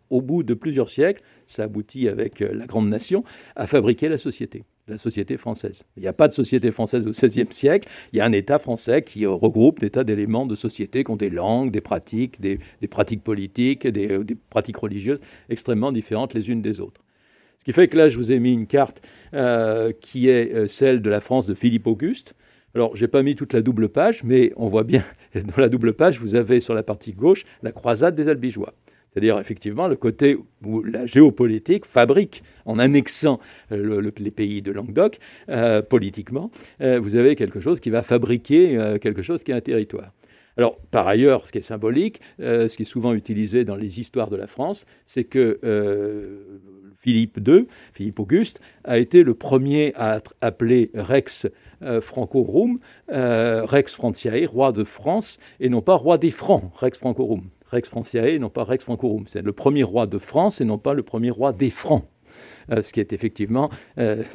au bout de plusieurs siècles, ça aboutit avec la grande nation, à fabriquer la société la société française. Il n'y a pas de société française au XVIe siècle, il y a un État français qui regroupe des tas d'éléments de société qui ont des langues, des pratiques, des, pratiques politiques, des, pratiques religieuses extrêmement différentes les unes des autres. Ce qui fait que là, je vous ai mis une carte euh, qui est euh, celle de la France de Philippe Auguste. Alors, je n'ai pas mis toute la double page, mais on voit bien, [laughs] dans la double page, vous avez sur la partie gauche la croisade des Albigeois. C'est-à-dire effectivement le côté où la géopolitique fabrique, en annexant euh, les pays de Languedoc, euh, politiquement, euh, vous avez quelque chose qui va fabriquer quelque chose qui est un territoire. Alors, par ailleurs, ce qui est symbolique, ce qui est souvent utilisé dans les histoires de la France, c'est que Philippe II, Philippe Auguste, a été le premier à appeler Rex Francorum, Rex Franciae, roi de France, et non pas roi des Francs, Rex Francorum. Rex Franciae, et non pas Rex Francorum. C'est le premier roi de France et non pas le premier roi des Francs. ce qui est effectivement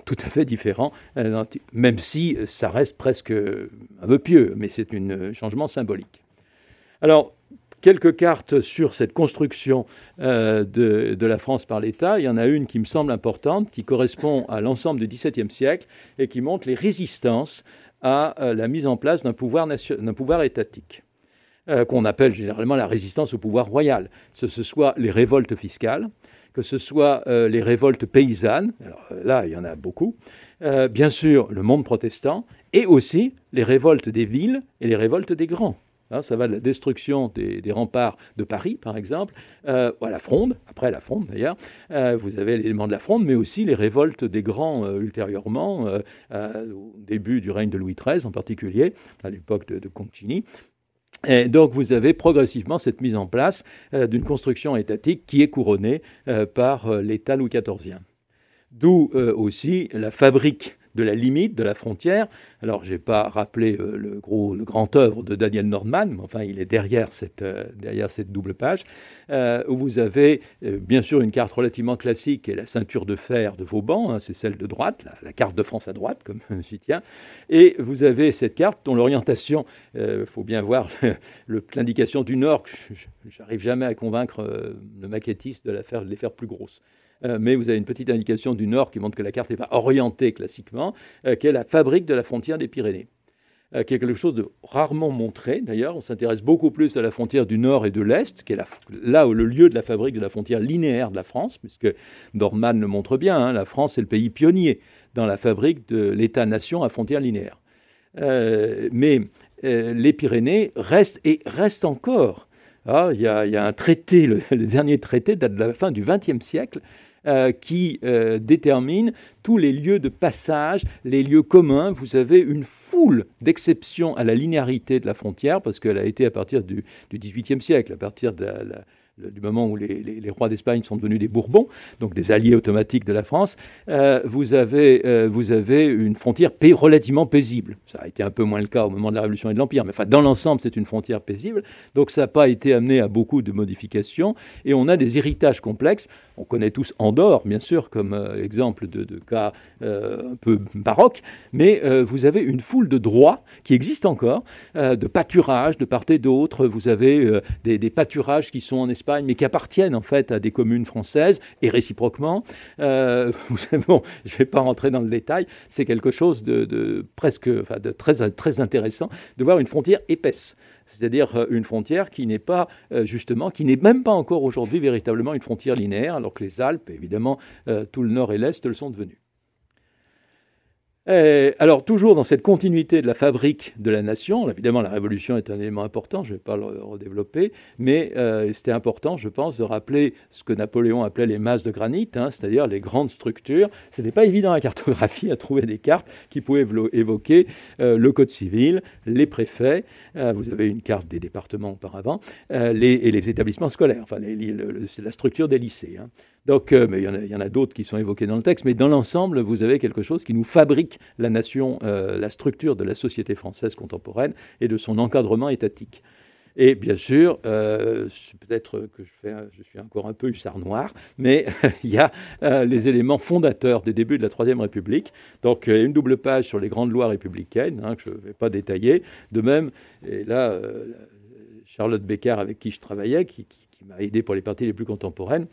tout à fait différent, même si ça reste presque un peu pieux, mais c'est un changement symbolique. Alors, quelques cartes sur cette construction euh, de, la France par l'État. Il y en a une qui me semble importante, qui correspond à l'ensemble du XVIIe siècle et qui montre les résistances à euh, la mise en place d'un pouvoir, pouvoir, étatique, euh, qu'on appelle généralement la résistance au pouvoir royal, que ce soit les révoltes fiscales, que ce soit les révoltes paysannes, alors là il y en a beaucoup, bien sûr le monde protestant, et aussi les révoltes des villes et les révoltes des grands. Hein, ça va de la destruction des, remparts de Paris, par exemple, euh, à la Fronde, après la Fronde d'ailleurs. Euh, vous avez l'élément de la Fronde, mais aussi les révoltes des grands euh, ultérieurement, au début du règne de Louis XIII en particulier, à l'époque de, de Concini. Et donc vous avez progressivement cette mise en place d'une construction étatique qui est couronnée par l'État Louis XIV. D'où aussi la fabrique de la limite, de la frontière. Alors, je n'ai pas rappelé euh, le, gros, le grand œuvre de Daniel Nordman, mais enfin, il est derrière cette, euh, derrière cette double page, euh, où vous avez bien sûr une carte relativement classique, qui est la ceinture de fer de Vauban, hein, c'est celle de droite, la, carte de France à droite, comme [laughs] j'y tiens, et vous avez cette carte dont l'orientation, il faut bien voir l'indication du nord, j'arrive jamais à convaincre le maquettiste de, la faire, de les faire plus grosses. Euh, mais vous avez une petite indication du nord qui montre que la carte n'est pas orientée classiquement, euh, qui est la fabrique de la frontière des Pyrénées euh, qui est quelque chose de rarement montré. D'ailleurs, on s'intéresse beaucoup plus à la frontière du nord et de l'est, qui est là où le lieu de la fabrique de la frontière linéaire de la France, puisque Dorman le montre bien, hein, la France est le pays pionnier dans la fabrique de l'État-nation à frontière linéaire. mais les Pyrénées restent et restent encore. Ah, il y, a un traité, le, le, dernier traité date de la fin du XXe siècle, euh, qui euh, détermine tous les lieux de passage, les lieux communs. Vous avez une foule d'exceptions à la linéarité de la frontière, parce qu'elle a été à partir du XVIIIe siècle, à partir de la du moment où les, rois d'Espagne sont devenus des Bourbons, donc des alliés automatiques de la France, euh, vous, avez, euh, vous avez une frontière relativement paisible. Ça a été un peu moins le cas au moment de la Révolution et de l'Empire, mais enfin, dans l'ensemble, c'est une frontière paisible. Donc ça n'a pas été amené à beaucoup de modifications, et on a des héritages complexes. On connaît tous Andorre, bien sûr, comme euh, exemple de, cas un peu baroque, mais vous avez une foule de droits qui existent encore, de pâturages de part et d'autre. Vous avez des pâturages qui sont en Espagne mais qui appartiennent en fait à des communes françaises et réciproquement. Euh, [laughs] bon, je ne vais pas rentrer dans le détail, c'est quelque chose de, presque, enfin, de très, très intéressant de voir une frontière épaisse c'est-à-dire euh, une frontière qui n'est pas euh, justement, qui n'est même pas encore aujourd'hui véritablement une frontière linéaire, alors que les Alpes, évidemment, tout le nord et l'est le sont devenus. Euh, alors, toujours dans cette continuité de la fabrique de la nation, évidemment, la Révolution est un élément important, je ne vais pas le redévelopper, mais euh, c'était important, je pense, de rappeler ce que Napoléon appelait les masses de granit, hein, c'est-à-dire les grandes structures. Ce n'était pas évident à cartographie à trouver des cartes qui pouvaient évoquer euh, le Code civil, les préfets, vous avez une carte des départements auparavant, les, et les établissements scolaires, enfin, la structure des lycées. Hein. Donc, euh, mais il y en a, d'autres qui sont évoqués dans le texte, mais dans l'ensemble, vous avez quelque chose qui nous fabrique la nation, euh, la structure de la société française contemporaine et de son encadrement étatique. Et bien sûr, euh, peut-être que je, suis encore un peu hussard noir, mais [laughs] il y a les éléments fondateurs des débuts de la Troisième République. Donc, une double page sur les grandes lois républicaines, hein, que je ne vais pas détailler. De même, et là, Charlotte Becker, avec qui je travaillais, qui m'a aidé pour les parties les plus contemporaines,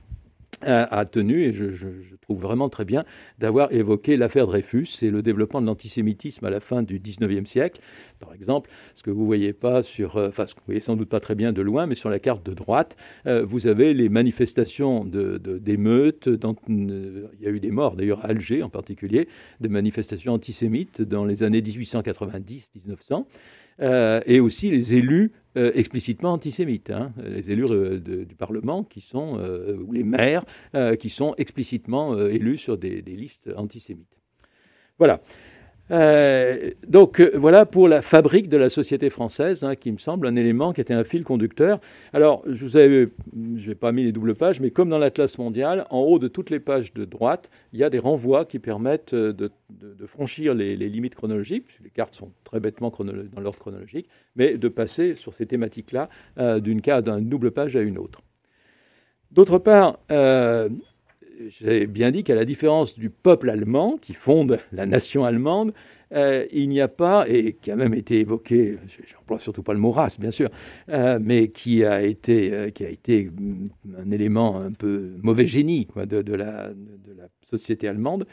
a tenu, et je, trouve vraiment très bien, d'avoir évoqué l'affaire Dreyfus et le développement de l'antisémitisme à la fin du 19e siècle. Par exemple, ce que vous voyez pas sur, euh, enfin, ce que vous voyez sans doute pas très bien de loin, mais sur la carte de droite, euh, vous avez les manifestations d'émeutes. De, euh, il y a eu des morts, d'ailleurs à Alger en particulier, de manifestations antisémites dans les années 1890-1900. Euh, et aussi les élus euh, explicitement antisémites, hein, les élus euh, du Parlement qui sont, ou les maires qui sont explicitement élus sur des, listes antisémites. Voilà. Euh, donc euh, voilà pour la fabrique de la société française, hein, qui me semble un élément qui était un fil conducteur. Alors, je vous avais, pas mis les doubles pages, mais comme dans l'Atlas mondial, en haut de toutes les pages de droite, il y a des renvois qui permettent euh, de, franchir les, limites chronologiques, les cartes sont très bêtement dans l'ordre chronologique, mais de passer sur ces thématiques-là d'une carte, d'une double page à une autre. D'autre part, j'ai bien dit qu'à la différence du peuple allemand qui fonde la nation allemande, euh, il n'y a pas, et qui a même été évoqué, j'emploie surtout pas le mot race, bien sûr, euh, mais qui a, été, euh, qui a été un élément un peu mauvais génie de, la, société allemande,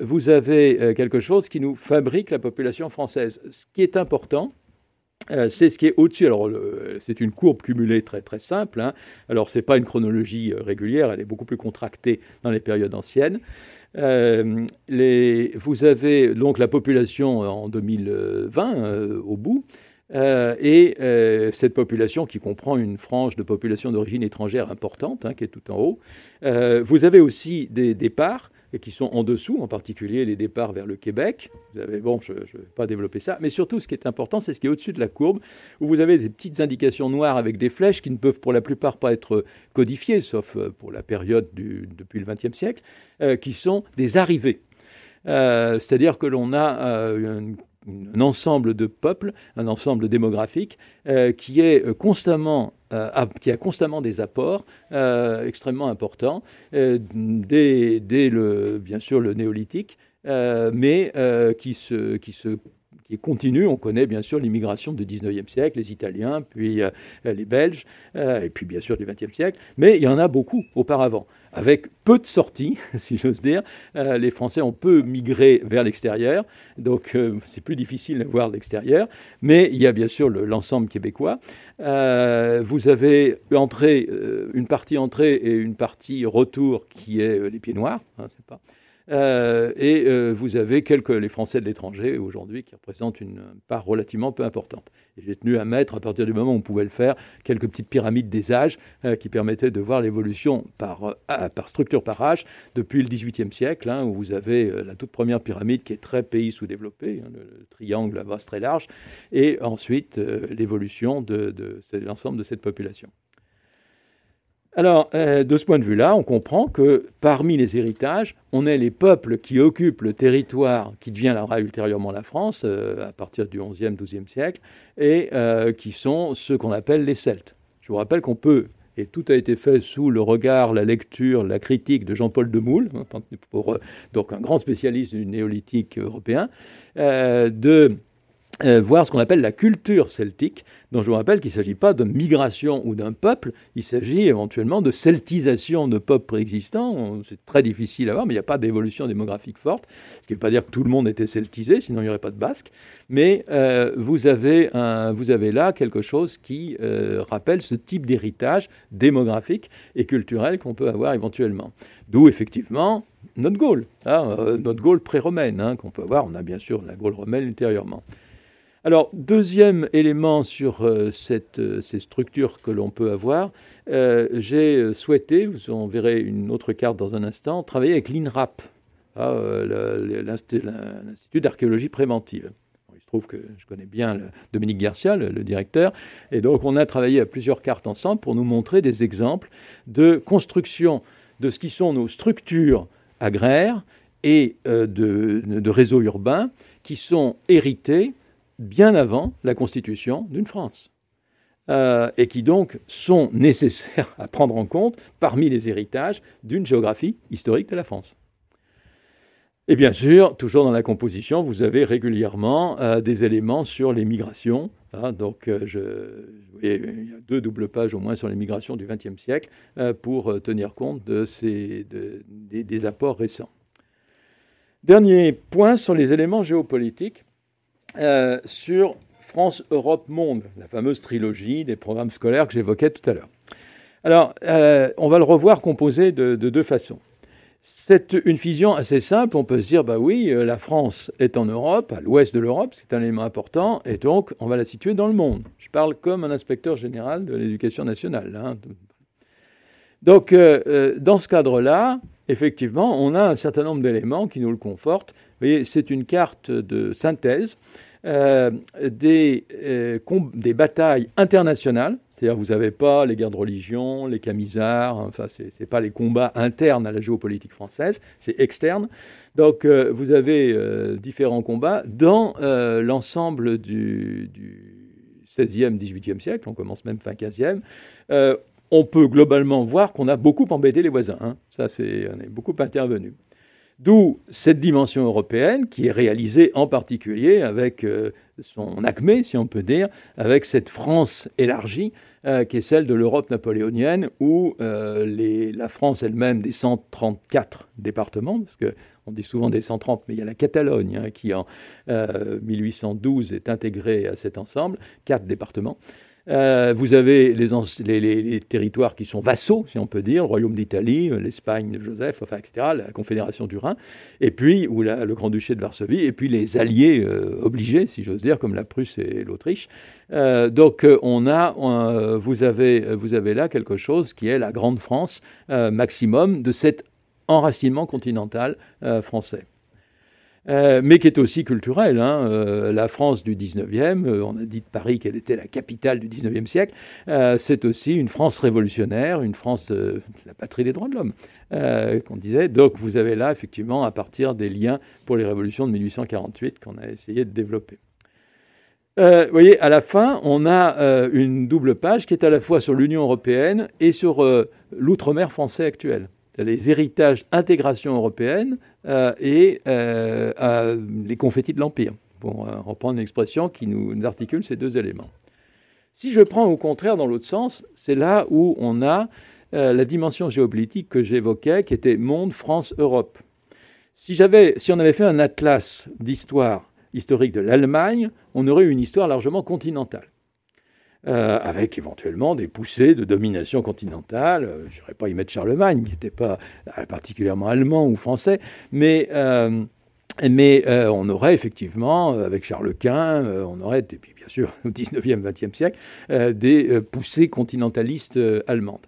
vous avez quelque chose qui nous fabrique la population française. Ce qui est important, euh, c'est ce qui est au-dessus. Alors, c'est une courbe cumulée très très simple. Hein. Alors, c'est pas une chronologie euh, régulière, elle est beaucoup plus contractée dans les périodes anciennes. Euh, vous avez donc la population en 2020 au bout, et cette population qui comprend une frange de population d'origine étrangère importante, hein, qui est tout en haut. vous avez aussi des départs et qui sont en dessous, en particulier les départs vers le Québec. Bon, je ne vais pas développer ça, mais surtout ce qui est important, c'est ce qui est au-dessus de la courbe, où vous avez des petites indications noires avec des flèches qui ne peuvent pour la plupart pas être codifiées, sauf euh, pour la période depuis le XXe siècle, euh, qui sont des arrivées. Euh, c'est-à-dire que l'on a une un ensemble de peuples, un ensemble démographique euh, qui est euh, constamment euh, qui a constamment des apports extrêmement importants dès, le bien sûr le néolithique, mais qui se qui continue. On connaît bien sûr l'immigration du 19e siècle, les Italiens, puis les Belges, et puis bien sûr du 20e siècle, mais il y en a beaucoup auparavant avec peu de sorties, [laughs] si j'ose dire. Euh, les Français ont peu migré vers l'extérieur, donc euh, c'est plus difficile de voir l'extérieur. Mais il y a bien sûr l'ensemble québécois. Euh, vous avez une partie entrée et une partie retour qui est les pieds noirs. Hein, euh, et euh, vous avez quelques les Français de l'étranger aujourd'hui qui représentent une part relativement peu importante. j'ai tenu à mettre, à partir du moment où on pouvait le faire, quelques petites pyramides des âges euh, qui permettaient de voir l'évolution par, structure par âge depuis le XVIIIe siècle, hein, où vous avez la toute première pyramide qui est très pays sous-développé, hein, le, triangle à base très large, et ensuite l'évolution de l'ensemble de cette population. Alors, euh, de ce point de vue-là, on comprend que parmi les héritages, on est les peuples qui occupent le territoire qui deviendra ultérieurement la France, euh, à partir du XIe, XIIe siècle, et euh, qui sont ceux qu'on appelle les Celtes. Je vous rappelle qu'on peut, et tout a été fait sous le regard, la lecture, la critique de Jean-Paul Demoule, hein, pour, donc un grand spécialiste du néolithique européen, de euh, voir ce qu'on appelle la culture celtique, dont je vous rappelle qu'il ne s'agit pas de migration ou d'un peuple, il s'agit éventuellement de celtisation de peuples préexistants. C'est très difficile à voir, mais il n'y a pas d'évolution démographique forte, ce qui ne veut pas dire que tout le monde était celtisé, sinon il n'y aurait pas de basque. Mais euh, vous, avez vous avez là quelque chose qui euh, rappelle ce type d'héritage démographique et culturel qu'on peut avoir éventuellement. D'où effectivement notre Gaule, hein, notre Gaule pré-romaine hein, qu'on peut avoir. On a bien sûr la Gaule romaine ultérieurement. Alors, deuxième élément sur euh, euh, ces structures que l'on peut avoir, euh, j'ai souhaité, vous en verrez une autre carte dans un instant, travailler avec l'INRAP, hein, l'Institut d'archéologie préventive. il se trouve que je connais bien Dominique Garcia, le, directeur, et donc on a travaillé à plusieurs cartes ensemble pour nous montrer des exemples de construction de ce qui sont nos structures agraires et de, de réseaux urbains qui sont hérités bien avant la constitution d'une France. Euh, et qui donc sont nécessaires à prendre en compte parmi les héritages d'une géographie historique de la France. Et bien sûr, toujours dans la composition, vous avez régulièrement euh, des éléments sur les migrations. Hein. donc, euh, il y a deux doubles pages au moins sur les migrations du XXe siècle pour tenir compte de ces, des apports récents. Dernier point sur les éléments géopolitiques. Euh, sur France, Europe, Monde, la fameuse trilogie des programmes scolaires que j'évoquais tout à l'heure. Alors, euh, on va le revoir composé de, deux façons. C'est une fusion assez simple. On peut se dire, bah oui, euh, la France est en Europe, à l'ouest de l'Europe, c'est un élément important, et donc on va la situer dans le monde. Je parle comme un inspecteur général de l'éducation nationale. Hein. Donc, dans ce cadre-là, effectivement, on a un certain nombre d'éléments qui nous le confortent. Voyez, c'est une carte de synthèse des, des batailles internationales c'est-à-dire vous n'avez pas les guerres de religion, les camisards, enfin ce n'est pas les combats internes à la géopolitique française, c'est externe. Donc euh, vous avez euh, différents combats dans euh, l'ensemble du, du, 16e, 18e siècle, on commence même fin 15e. on peut globalement voir qu'on a beaucoup embêté les voisins, hein. ça c'est, on est beaucoup intervenu. D'où cette dimension européenne qui est réalisée en particulier avec son acmé, si on peut dire, avec cette France élargie euh, qui est celle de l'Europe napoléonienne, où euh, la France elle-même des 134 départements, parce qu'on dit souvent des 130, mais il y a la Catalogne hein, qui en 1812 euh, est intégrée à cet ensemble, quatre départements. Euh, vous avez les, territoires qui sont vassaux, si on peut dire, le Royaume d'Italie, euh, l'Espagne de Joseph, etc., la Confédération du Rhin, et puis, ou le Grand-Duché de Varsovie, et puis les alliés euh, obligés, si j'ose dire, comme la Prusse et l'Autriche. donc, on a, vous, avez, vous avez là quelque chose qui est la Grande France maximum de cet enracinement continental français. Euh, mais qui est aussi culturelle. Hein. Euh, la France du 19e, euh, on a dit de Paris qu'elle était la capitale du 19e siècle, c'est aussi une France révolutionnaire, une France, la patrie des droits de l'homme, qu'on disait. Donc vous avez là, effectivement, à partir des liens pour les révolutions de 1848 qu'on a essayé de développer. vous voyez, à la fin, on a une double page qui est à la fois sur l'Union européenne et sur l'outre-mer français actuel les héritages intégration européenne euh, et euh, les confettis de l'Empire, pour euh, reprendre une expression qui nous, articule ces deux éléments. Si je prends au contraire dans l'autre sens, c'est là où on a la dimension géopolitique que j'évoquais, qui était monde, France, Europe. Si, si on avait fait un atlas d'histoire historique de l'Allemagne, on aurait une histoire largement continentale. Euh, avec éventuellement des poussées de domination continentale. Euh, je n'irais pas y mettre Charlemagne, qui n'était pas euh, particulièrement allemand ou français, mais, mais on aurait effectivement, avec Charles Quint, on aurait, et puis bien sûr [laughs] au 19e, 20e siècle, des poussées continentalistes allemandes.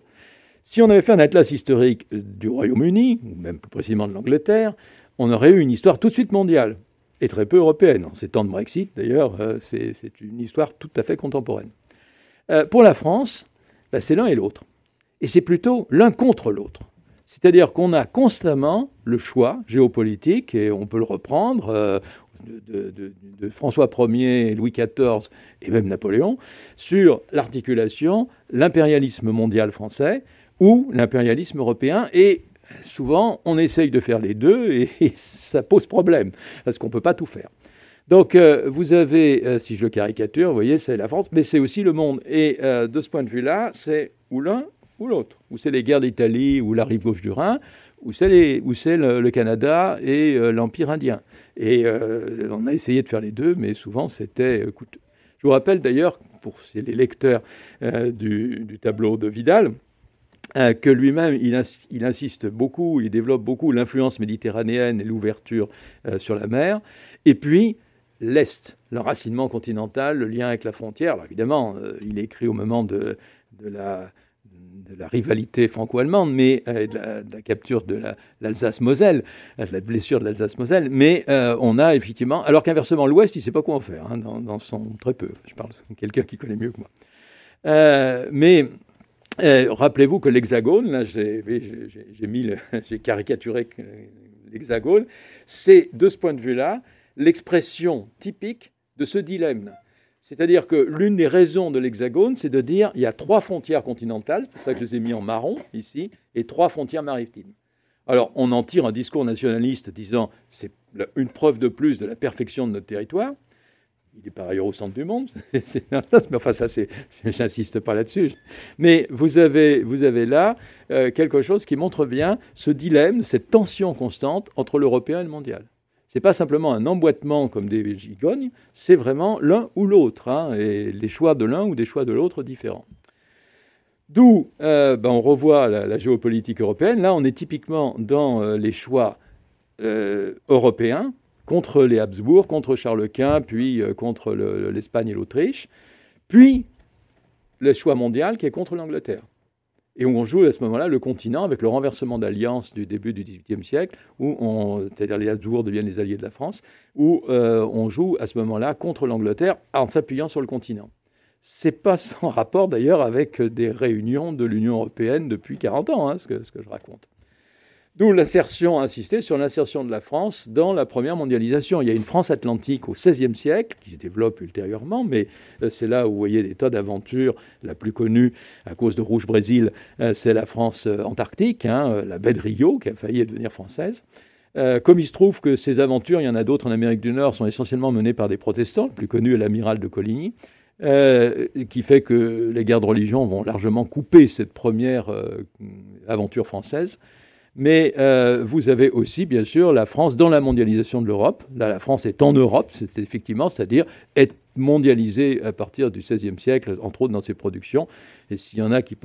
Si on avait fait un atlas historique du Royaume-Uni, ou même plus précisément de l'Angleterre, on aurait eu une histoire tout de suite mondiale, et très peu européenne. En ces temps de Brexit, d'ailleurs, c'est une histoire tout à fait contemporaine. Euh, pour la France, ben, c'est l'un et l'autre. Et c'est plutôt l'un contre l'autre. C'est-à-dire qu'on a constamment le choix géopolitique, et on peut le reprendre, euh, de, François Ier, Louis XIV et même Napoléon, sur l'articulation, l'impérialisme mondial français ou l'impérialisme européen. Et souvent, on essaye de faire les deux et [laughs] ça pose problème, parce qu'on ne peut pas tout faire. Donc euh, vous avez, euh, si je caricature, vous voyez, c'est la France, mais c'est aussi le monde. Et euh, de ce point de vue-là, c'est ou l'un ou l'autre. Ou c'est les guerres d'Italie ou la rive gauche du Rhin, ou c'est le, le, Canada et l'Empire indien. Et on a essayé de faire les deux, mais souvent c'était coûteux. Je vous rappelle d'ailleurs, pour les lecteurs du, du, tableau de Vidal, que lui-même, il, il, insiste beaucoup, il développe beaucoup l'influence méditerranéenne et l'ouverture sur la mer. Et puis, l'Est, l'enracinement continental, le lien avec la frontière. Alors évidemment, euh, il est écrit au moment de, la, rivalité franco-allemande, mais euh, de, la, capture de l'Alsace-Moselle, euh, de la blessure de l'Alsace-Moselle. Mais on a effectivement, alors qu'inversement, l'Ouest, il ne sait pas quoi en faire, hein, dans, son très peu. Je parle de quelqu'un qui connaît mieux que moi. mais rappelez-vous que l'Hexagone, là, j'ai [laughs] caricaturé l'Hexagone, c'est de ce point de vue-là l'expression typique de ce dilemme. C'est-à-dire que l'une des raisons de l'Hexagone, c'est de dire il y a trois frontières continentales, c'est ça que je les ai mis en marron ici, et trois frontières maritimes. Alors, on en tire un discours nationaliste disant c'est une preuve de plus de la perfection de notre territoire. Il est par ailleurs au centre du monde, [laughs] mais enfin ça, c'est, [laughs] j'insiste pas là-dessus. Mais vous avez, vous avez là euh, quelque chose qui montre bien ce dilemme, cette tension constante entre l'européen et le mondial n'est pas simplement un emboîtement comme des gigognes, c'est vraiment l'un ou l'autre, hein, et les choix de l'un ou des choix de l'autre différents. D'où euh, ben, on revoit la, géopolitique européenne. Là, on est typiquement dans euh, les choix euh, européens contre les Habsbourg, contre Charles Quint, puis contre l'Espagne et l'Autriche, puis le choix mondial qui est contre l'Angleterre. Et on joue à ce moment-là le continent avec le renversement d'alliance du début du XVIIIe siècle, où c'est-à-dire les Habsbourg deviennent les alliés de la France, où on joue à ce moment-là contre l'Angleterre en s'appuyant sur le continent. C'est pas sans rapport d'ailleurs avec des réunions de l'Union européenne depuis 40 ans, hein, ce, que, je raconte. D'où l'insertion, insisté sur l'insertion de la France dans la première mondialisation. Il y a une France atlantique au XVIe siècle, qui se développe ultérieurement, mais euh, c'est là où vous voyez des tas d'aventures. La plus connue, à cause de Rouge Brésil, euh, c'est la France euh, antarctique, hein, la baie de Rio, qui a failli devenir française. comme il se trouve que ces aventures, il y en a d'autres en Amérique du Nord, sont essentiellement menées par des protestants. Le plus connu est l'amiral de Coligny. Qui fait que les guerres de religion vont largement couper cette première aventure française. Mais euh, vous avez aussi, bien sûr, la France dans la mondialisation de l'Europe. Là, la France est en Europe, c'est effectivement, c'est-à-dire être mondialisée à partir du XVIe siècle, entre autres dans ses productions. Et s'il y en a qui,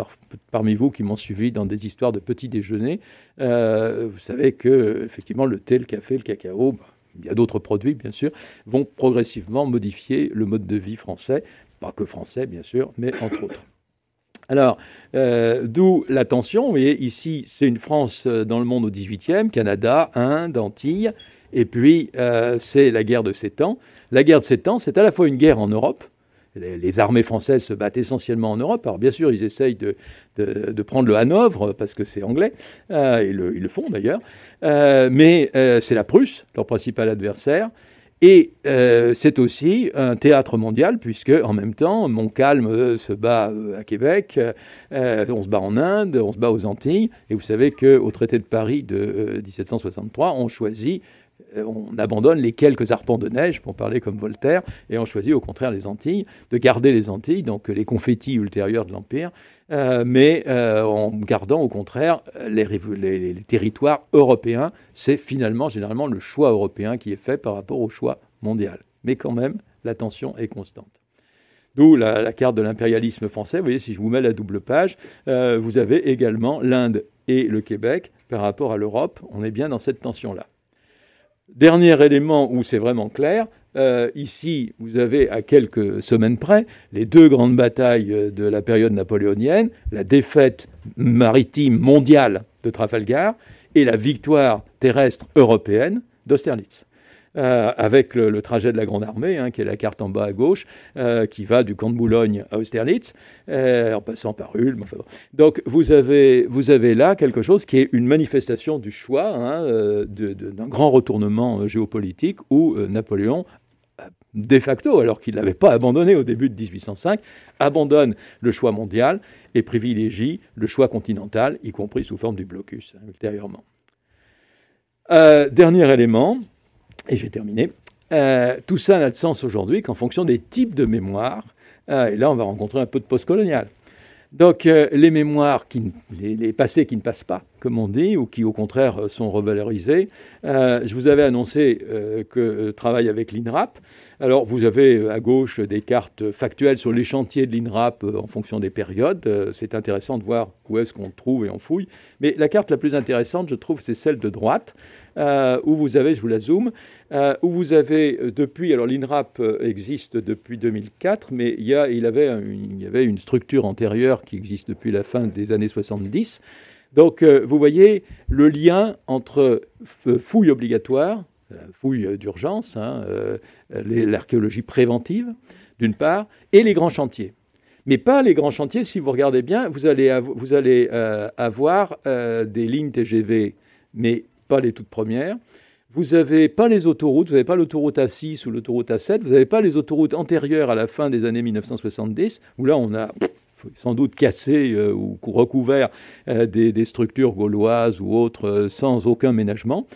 parmi vous qui m'ont suivi dans des histoires de petits déjeuners, vous savez que, effectivement, le thé, le café, le cacao, bah, il y a d'autres produits, bien sûr, vont progressivement modifier le mode de vie français pas que français, bien sûr, mais entre autres. Alors, euh, d'où l'attention. Vous voyez, ici, c'est une France euh, dans le monde au XVIIIe, Canada, Inde, Antilles, et puis euh, c'est la guerre de Sept Ans. La guerre de Sept Ans, c'est à la fois une guerre en Europe. Les, armées françaises se battent essentiellement en Europe. Alors, bien sûr, ils essayent de, de, prendre le Hanovre parce que c'est anglais, ils, le, font d'ailleurs. mais c'est la Prusse, leur principal adversaire. Et euh, c'est aussi un théâtre mondial, puisque en même temps, Montcalm euh, se bat euh, à Québec, on se bat en Inde, on se bat aux Antilles, et vous savez qu'au traité de Paris de 1763, on choisit, on abandonne les quelques arpents de neige, pour parler comme Voltaire, et on choisit au contraire les Antilles, de garder les Antilles, donc les confettis ultérieurs de l'Empire, euh, mais euh, en gardant au contraire les, territoires européens. C'est finalement généralement le choix européen qui est fait par rapport au choix mondial. Mais quand même, la tension est constante. D'où la, carte de l'impérialisme français. Vous voyez, si je vous mets la double page, euh, vous avez également l'Inde et le Québec par rapport à l'Europe. On est bien dans cette tension-là. Dernier élément où c'est vraiment clair, euh, ici, vous avez à quelques semaines près les deux grandes batailles euh, de la période napoléonienne, la défaite maritime mondiale de Trafalgar et la victoire terrestre européenne d'Austerlitz. Euh, avec le, trajet de la Grande Armée, hein, qui est la carte en bas à gauche, qui va du camp de Boulogne à Austerlitz, en passant par Ulm. Donc vous avez, vous avez là quelque chose qui est une manifestation du choix hein, d'un grand retournement géopolitique où Napoléon de facto, alors qu'il n'avait pas abandonné au début de 1805, abandonne le choix mondial et privilégie le choix continental, y compris sous forme du blocus, hein, ultérieurement. Euh, dernier élément, et j'ai terminé, euh, tout ça n'a de sens aujourd'hui qu'en fonction des types de mémoire, euh, et là on va rencontrer un peu de postcolonial. Donc les mémoires, qui, les, passés qui ne passent pas, comme on dit, ou qui au contraire sont revalorisés. je vous avais annoncé que travaille avec l'INRAP. Alors, vous avez euh, à gauche des cartes factuelles sur les chantiers de l'INRAP euh, en fonction des périodes. Euh, c'est intéressant de voir où est-ce qu'on trouve et on fouille. Mais la carte la plus intéressante, je trouve, c'est celle de droite, où vous avez, je vous la zoome, où vous avez depuis, alors l'INRAP existe depuis 2004, mais il y, il, avait il y avait une structure antérieure qui existe depuis la fin des années 70. Donc, vous voyez le lien entre fouille obligatoire, fouille d'urgence, hein, euh, l'archéologie préventive, d'une part, et les grands chantiers. Mais pas les grands chantiers, si vous regardez bien, vous allez, vous allez euh, avoir euh, des lignes TGV, mais pas les toutes premières. Vous n'avez pas les autoroutes, vous n'avez pas l'autoroute A6 ou l'autoroute A7, vous n'avez pas les autoroutes antérieures à la fin des années 1970, où là on a sans doute cassé euh, ou recouvert euh, des, structures gauloises ou autres euh, sans aucun ménagement.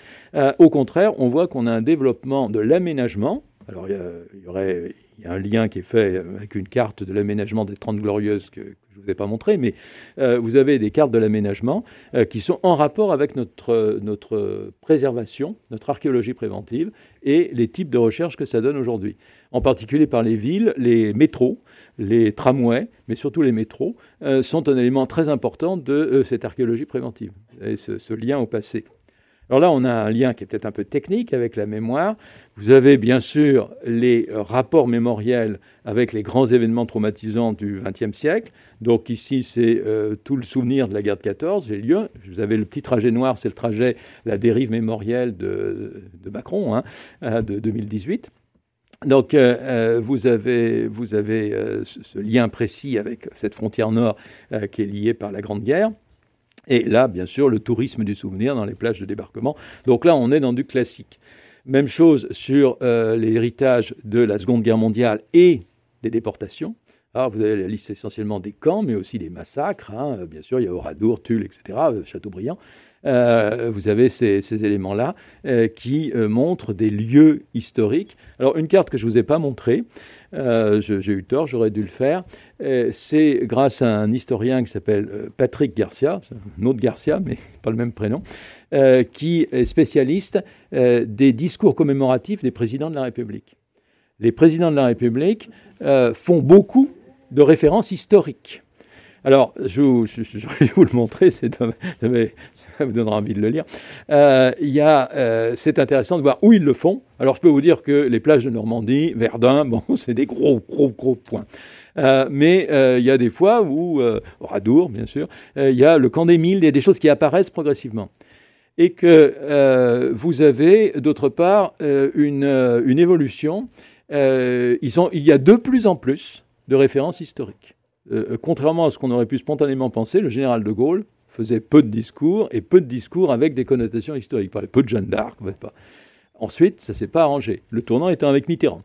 au contraire, on voit qu'on a un développement de l'aménagement. Alors il y, aurait il y a un lien qui est fait avec une carte de l'aménagement des Trente Glorieuses que, je ne vous ai pas montré, mais vous avez des cartes de l'aménagement qui sont en rapport avec notre, préservation, notre archéologie préventive et les types de recherches que ça donne aujourd'hui. En particulier par les villes, les métros, les tramways, mais surtout les métros, euh, sont un élément très important de euh, cette archéologie préventive, et ce, lien au passé. Alors là, on a un lien qui est peut-être un peu technique avec la mémoire. Vous avez bien sûr les rapports mémoriels avec les grands événements traumatisants du XXe siècle. Donc ici, c'est euh, tout le souvenir de la guerre de 14, j'ai lieu. Vous avez le petit trajet noir, c'est le trajet, la dérive mémorielle de, Macron, hein, euh, de 2018. Donc, euh, vous avez, vous avez ce, lien précis avec cette frontière nord qui est liée par la Grande Guerre. Et là, bien sûr, le tourisme du souvenir dans les plages de débarquement. Donc là, on est dans du classique. Même chose sur euh, l'héritage de la Seconde Guerre mondiale et des déportations. Alors, vous avez la liste essentiellement des camps, mais aussi des massacres. Hein. Bien sûr, il y a Oradour, Tulle, etc., euh, Châteaubriand. Euh, vous avez ces, éléments-là qui montrent des lieux historiques. Alors, une carte que je ne vous ai pas montrée, j'ai eu tort, j'aurais dû le faire, c'est grâce à un historien qui s'appelle Patrick Garcia, un autre Garcia, mais [laughs] pas le même prénom, euh, qui est spécialiste euh, des discours commémoratifs des présidents de la République. Les présidents de la République euh, font beaucoup de références historiques. Alors, je, vais vous le montrer, ça vous donnera envie de le lire. c'est intéressant de voir où ils le font. Alors, je peux vous dire que les plages de Normandie, Verdun, [laughs] bon, c'est des gros, gros, gros points. mais il y a des fois où, Radour, bien sûr, il y a le camp des Mille, il y a des choses qui apparaissent progressivement et que euh, vous avez d'autre part euh, une, euh, évolution. Il y a de plus en plus de références historiques. Contrairement à ce qu'on aurait pu spontanément penser, le général de Gaulle faisait peu de discours et peu de discours avec des connotations historiques. Il parlait peu de Jeanne d'Arc. Ensuite, ça ne s'est pas arrangé. Le tournant étant avec Mitterrand.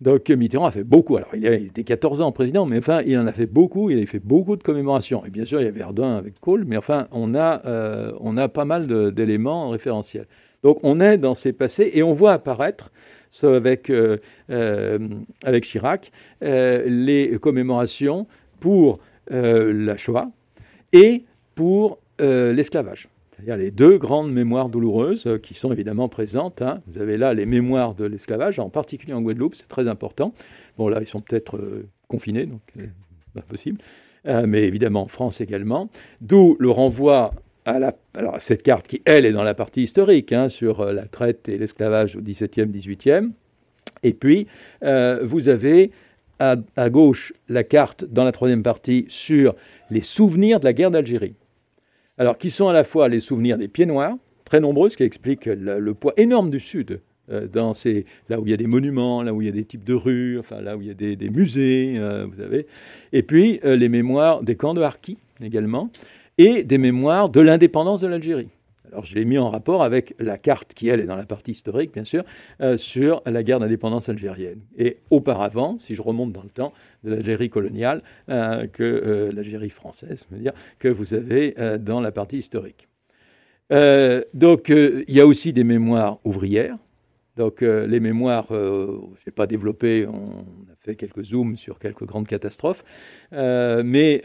Donc Mitterrand a fait beaucoup. Alors il, était 14 ans président, mais enfin il en a fait beaucoup. Il a fait beaucoup de commémorations. Et bien sûr il y avait Verdun avec Kohl, mais enfin on a, euh, on a pas mal d'éléments référentiels. Donc on est dans ces passés et on voit apparaître avec, euh, euh, avec Chirac les commémorations pour la Shoah et pour l'esclavage. C'est-à-dire les deux grandes mémoires douloureuses euh, qui sont évidemment présentes. Hein. Vous avez là les mémoires de l'esclavage, en particulier en Guadeloupe, c'est très important. Bon, là, ils sont peut-être euh, confinés, donc euh, pas possible. mais évidemment en France également. D'où le renvoi à, cette carte qui, elle, est dans la partie historique, hein, sur la traite et l'esclavage au XVIIe, XVIIIe. Et puis, vous avez à, gauche la carte dans la troisième partie sur les souvenirs de la guerre d'Algérie alors qui sont à la fois les souvenirs des pieds noirs, très nombreux, ce qui explique le, poids énorme du Sud, euh, dans ces, là où il y a des monuments, là où il y a des types de rues, enfin là où il y a des, musées, euh, vous savez, et puis euh, les mémoires des camps de Harki également, et des mémoires de l'indépendance de l'Algérie. Alors je l'ai mis en rapport avec la carte qui, elle, est dans la partie historique, bien sûr, euh, sur la guerre d'indépendance algérienne. Et auparavant, si je remonte dans le temps, de l'Algérie coloniale, euh, que euh, l'Algérie française, je veux dire, que vous avez dans la partie historique. donc il y a aussi des mémoires ouvrières. Donc les mémoires, je n'ai pas développé, on a fait quelques zooms sur quelques grandes catastrophes, mais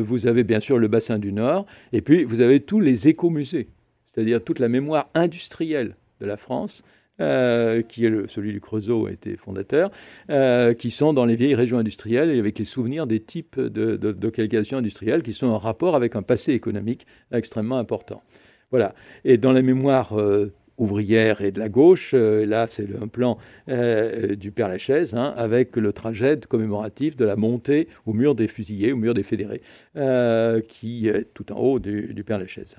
vous avez bien sûr le bassin du Nord, et puis vous avez tous les écomusées c'est-à-dire toute la mémoire industrielle de la France, euh, qui est celui du Creusot a été fondateur, euh, qui sont dans les vieilles régions industrielles et avec les souvenirs des types de, de, industrielles qui sont en rapport avec un passé économique extrêmement important. Voilà. Et dans la mémoire euh, ouvrière et de la gauche, là c'est un plan du Père Lachaise, hein, avec le trajet commémoratif de la montée au mur des fusillés, au mur des fédérés, qui est tout en haut du Père Lachaise.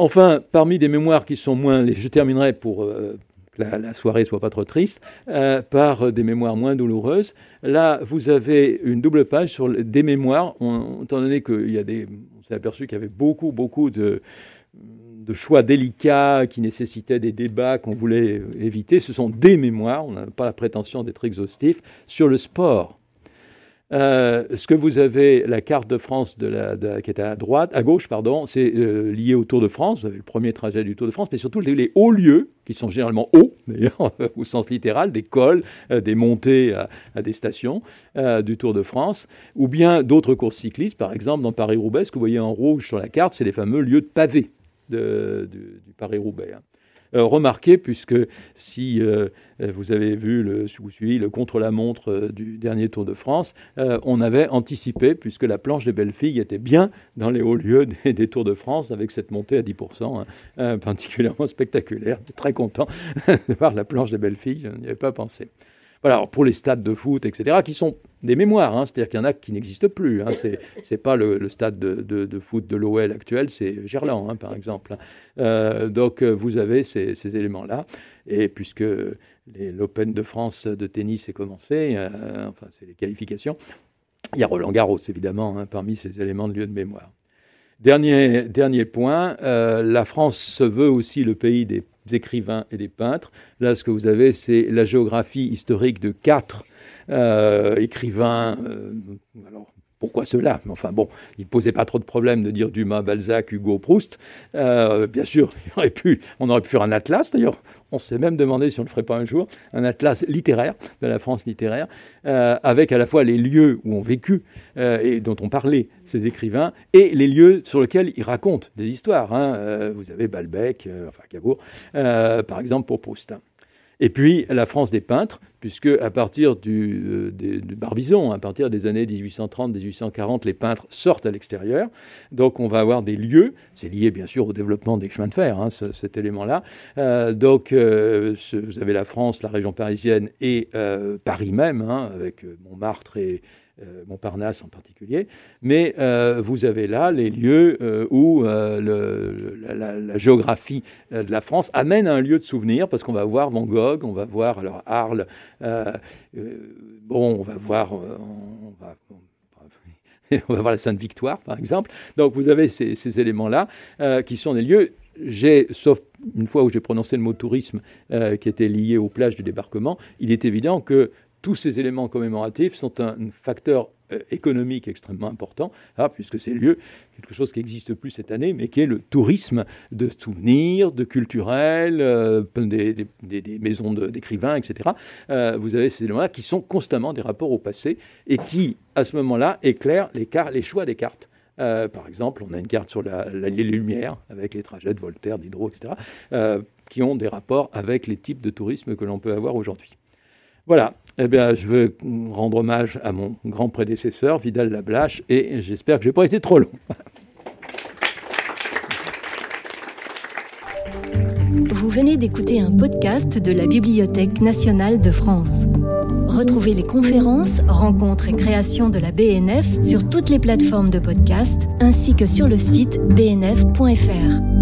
Enfin, parmi des mémoires qui sont moins, je terminerai pour euh, que la, soirée soit pas trop triste, euh, par des mémoires moins douloureuses. Là, vous avez une double page sur des mémoires, étant donné qu'il y on s'est aperçu qu'il y avait beaucoup, beaucoup de, de choix délicats qui nécessitaient des débats qu'on voulait éviter. Ce sont des mémoires, on n'a pas la prétention d'être exhaustif, sur le sport. Euh, ce que vous avez, la carte de France de la, qui est à droite, à gauche, pardon, c'est euh, lié au Tour de France. Vous avez le premier trajet du Tour de France, mais surtout les, hauts lieux, qui sont généralement hauts, [laughs] d'ailleurs, au sens littéral, des cols, euh, des montées à, des stations du Tour de France, ou bien d'autres courses cyclistes, par exemple dans Paris-Roubaix, ce que vous voyez en rouge sur la carte, c'est les fameux lieux de pavés du, Paris-Roubaix. Hein. Remarquez, puisque si vous avez vu, le, vous suivez le contre-la-montre du dernier Tour de France, on avait anticipé, puisque la planche des belles filles était bien dans les hauts lieux des, Tours de France, avec cette montée à 10%, hein, particulièrement spectaculaire. Très content [laughs] de voir la planche des belles filles, je n'y avais pas pensé. Voilà, pour les stades de foot, etc., qui sont des mémoires, hein, c'est-à-dire qu'il y en a qui n'existent plus. Hein, c'est n'est pas le, stade de, foot de l'OL actuel, c'est Gerland, hein, par exemple. Euh, donc euh, vous avez ces, éléments-là, et puisque l'Open de France de tennis est commencé, euh, enfin c'est les qualifications, il y a Roland Garros, évidemment, parmi ces éléments de lieu de mémoire. Dernier, dernier point, la France se veut aussi le pays des écrivains et des peintres. Là, ce que vous avez, c'est la géographie historique de quatre euh, écrivains. Euh, pourquoi cela? Enfin bon, il ne posait pas trop de problèmes de dire Dumas, Balzac, Hugo, Proust. Euh, bien sûr, [laughs] on aurait pu faire un atlas. D'ailleurs, on s'est même demandé si on ne le ferait pas un jour, un atlas littéraire de la France littéraire, euh, avec à la fois les lieux où ont vécu euh, et dont ont parlé ces écrivains, et les lieux sur lesquels ils racontent des histoires. Hein. vous avez Balbec, enfin Cabourg, par exemple, pour Proust. Et puis la France des peintres, puisque à partir du, euh, Barbizon, à partir des années 1830-1840, les peintres sortent à l'extérieur. Donc on va avoir des lieux, c'est lié bien sûr au développement des chemins de fer, hein, cet élément-là. Euh, donc euh, vous avez la France, la région parisienne et Paris même, hein, avec Montmartre et, euh, Montparnasse en particulier, mais euh, vous avez là les lieux euh, où la, géographie de la France amène à un lieu de souvenir, parce qu'on va voir Van Gogh, on va voir alors Arles, bon, on va voir, [laughs] on va, voir la Sainte-Victoire, par exemple. Donc vous avez ces, ces éléments-là qui sont des lieux j'ai, sauf une fois où j'ai prononcé le mot tourisme qui était lié aux plages du débarquement, il est évident que tous ces éléments commémoratifs sont un, facteur euh, économique extrêmement important, ah, puisque c'est lieu, quelque chose qui n'existe plus cette année, mais qui est le tourisme de souvenirs, de culturels, euh, des, maisons d'écrivains, etc. Euh, vous avez ces éléments-là qui sont constamment des rapports au passé et qui, à ce moment-là, éclairent les, les choix des cartes. par exemple, on a une carte sur la, la, les Lumières, avec les trajets de Voltaire, Diderot, etc., qui ont des rapports avec les types de tourisme que l'on peut avoir aujourd'hui. Voilà, eh bien, je veux rendre hommage à mon grand prédécesseur, Vidal Lablache, et j'espère que je n'ai pas été trop long. Vous venez d'écouter un podcast de la Bibliothèque nationale de France. Retrouvez les conférences, rencontres et créations de la BNF sur toutes les plateformes de podcast ainsi que sur le site bnf.fr.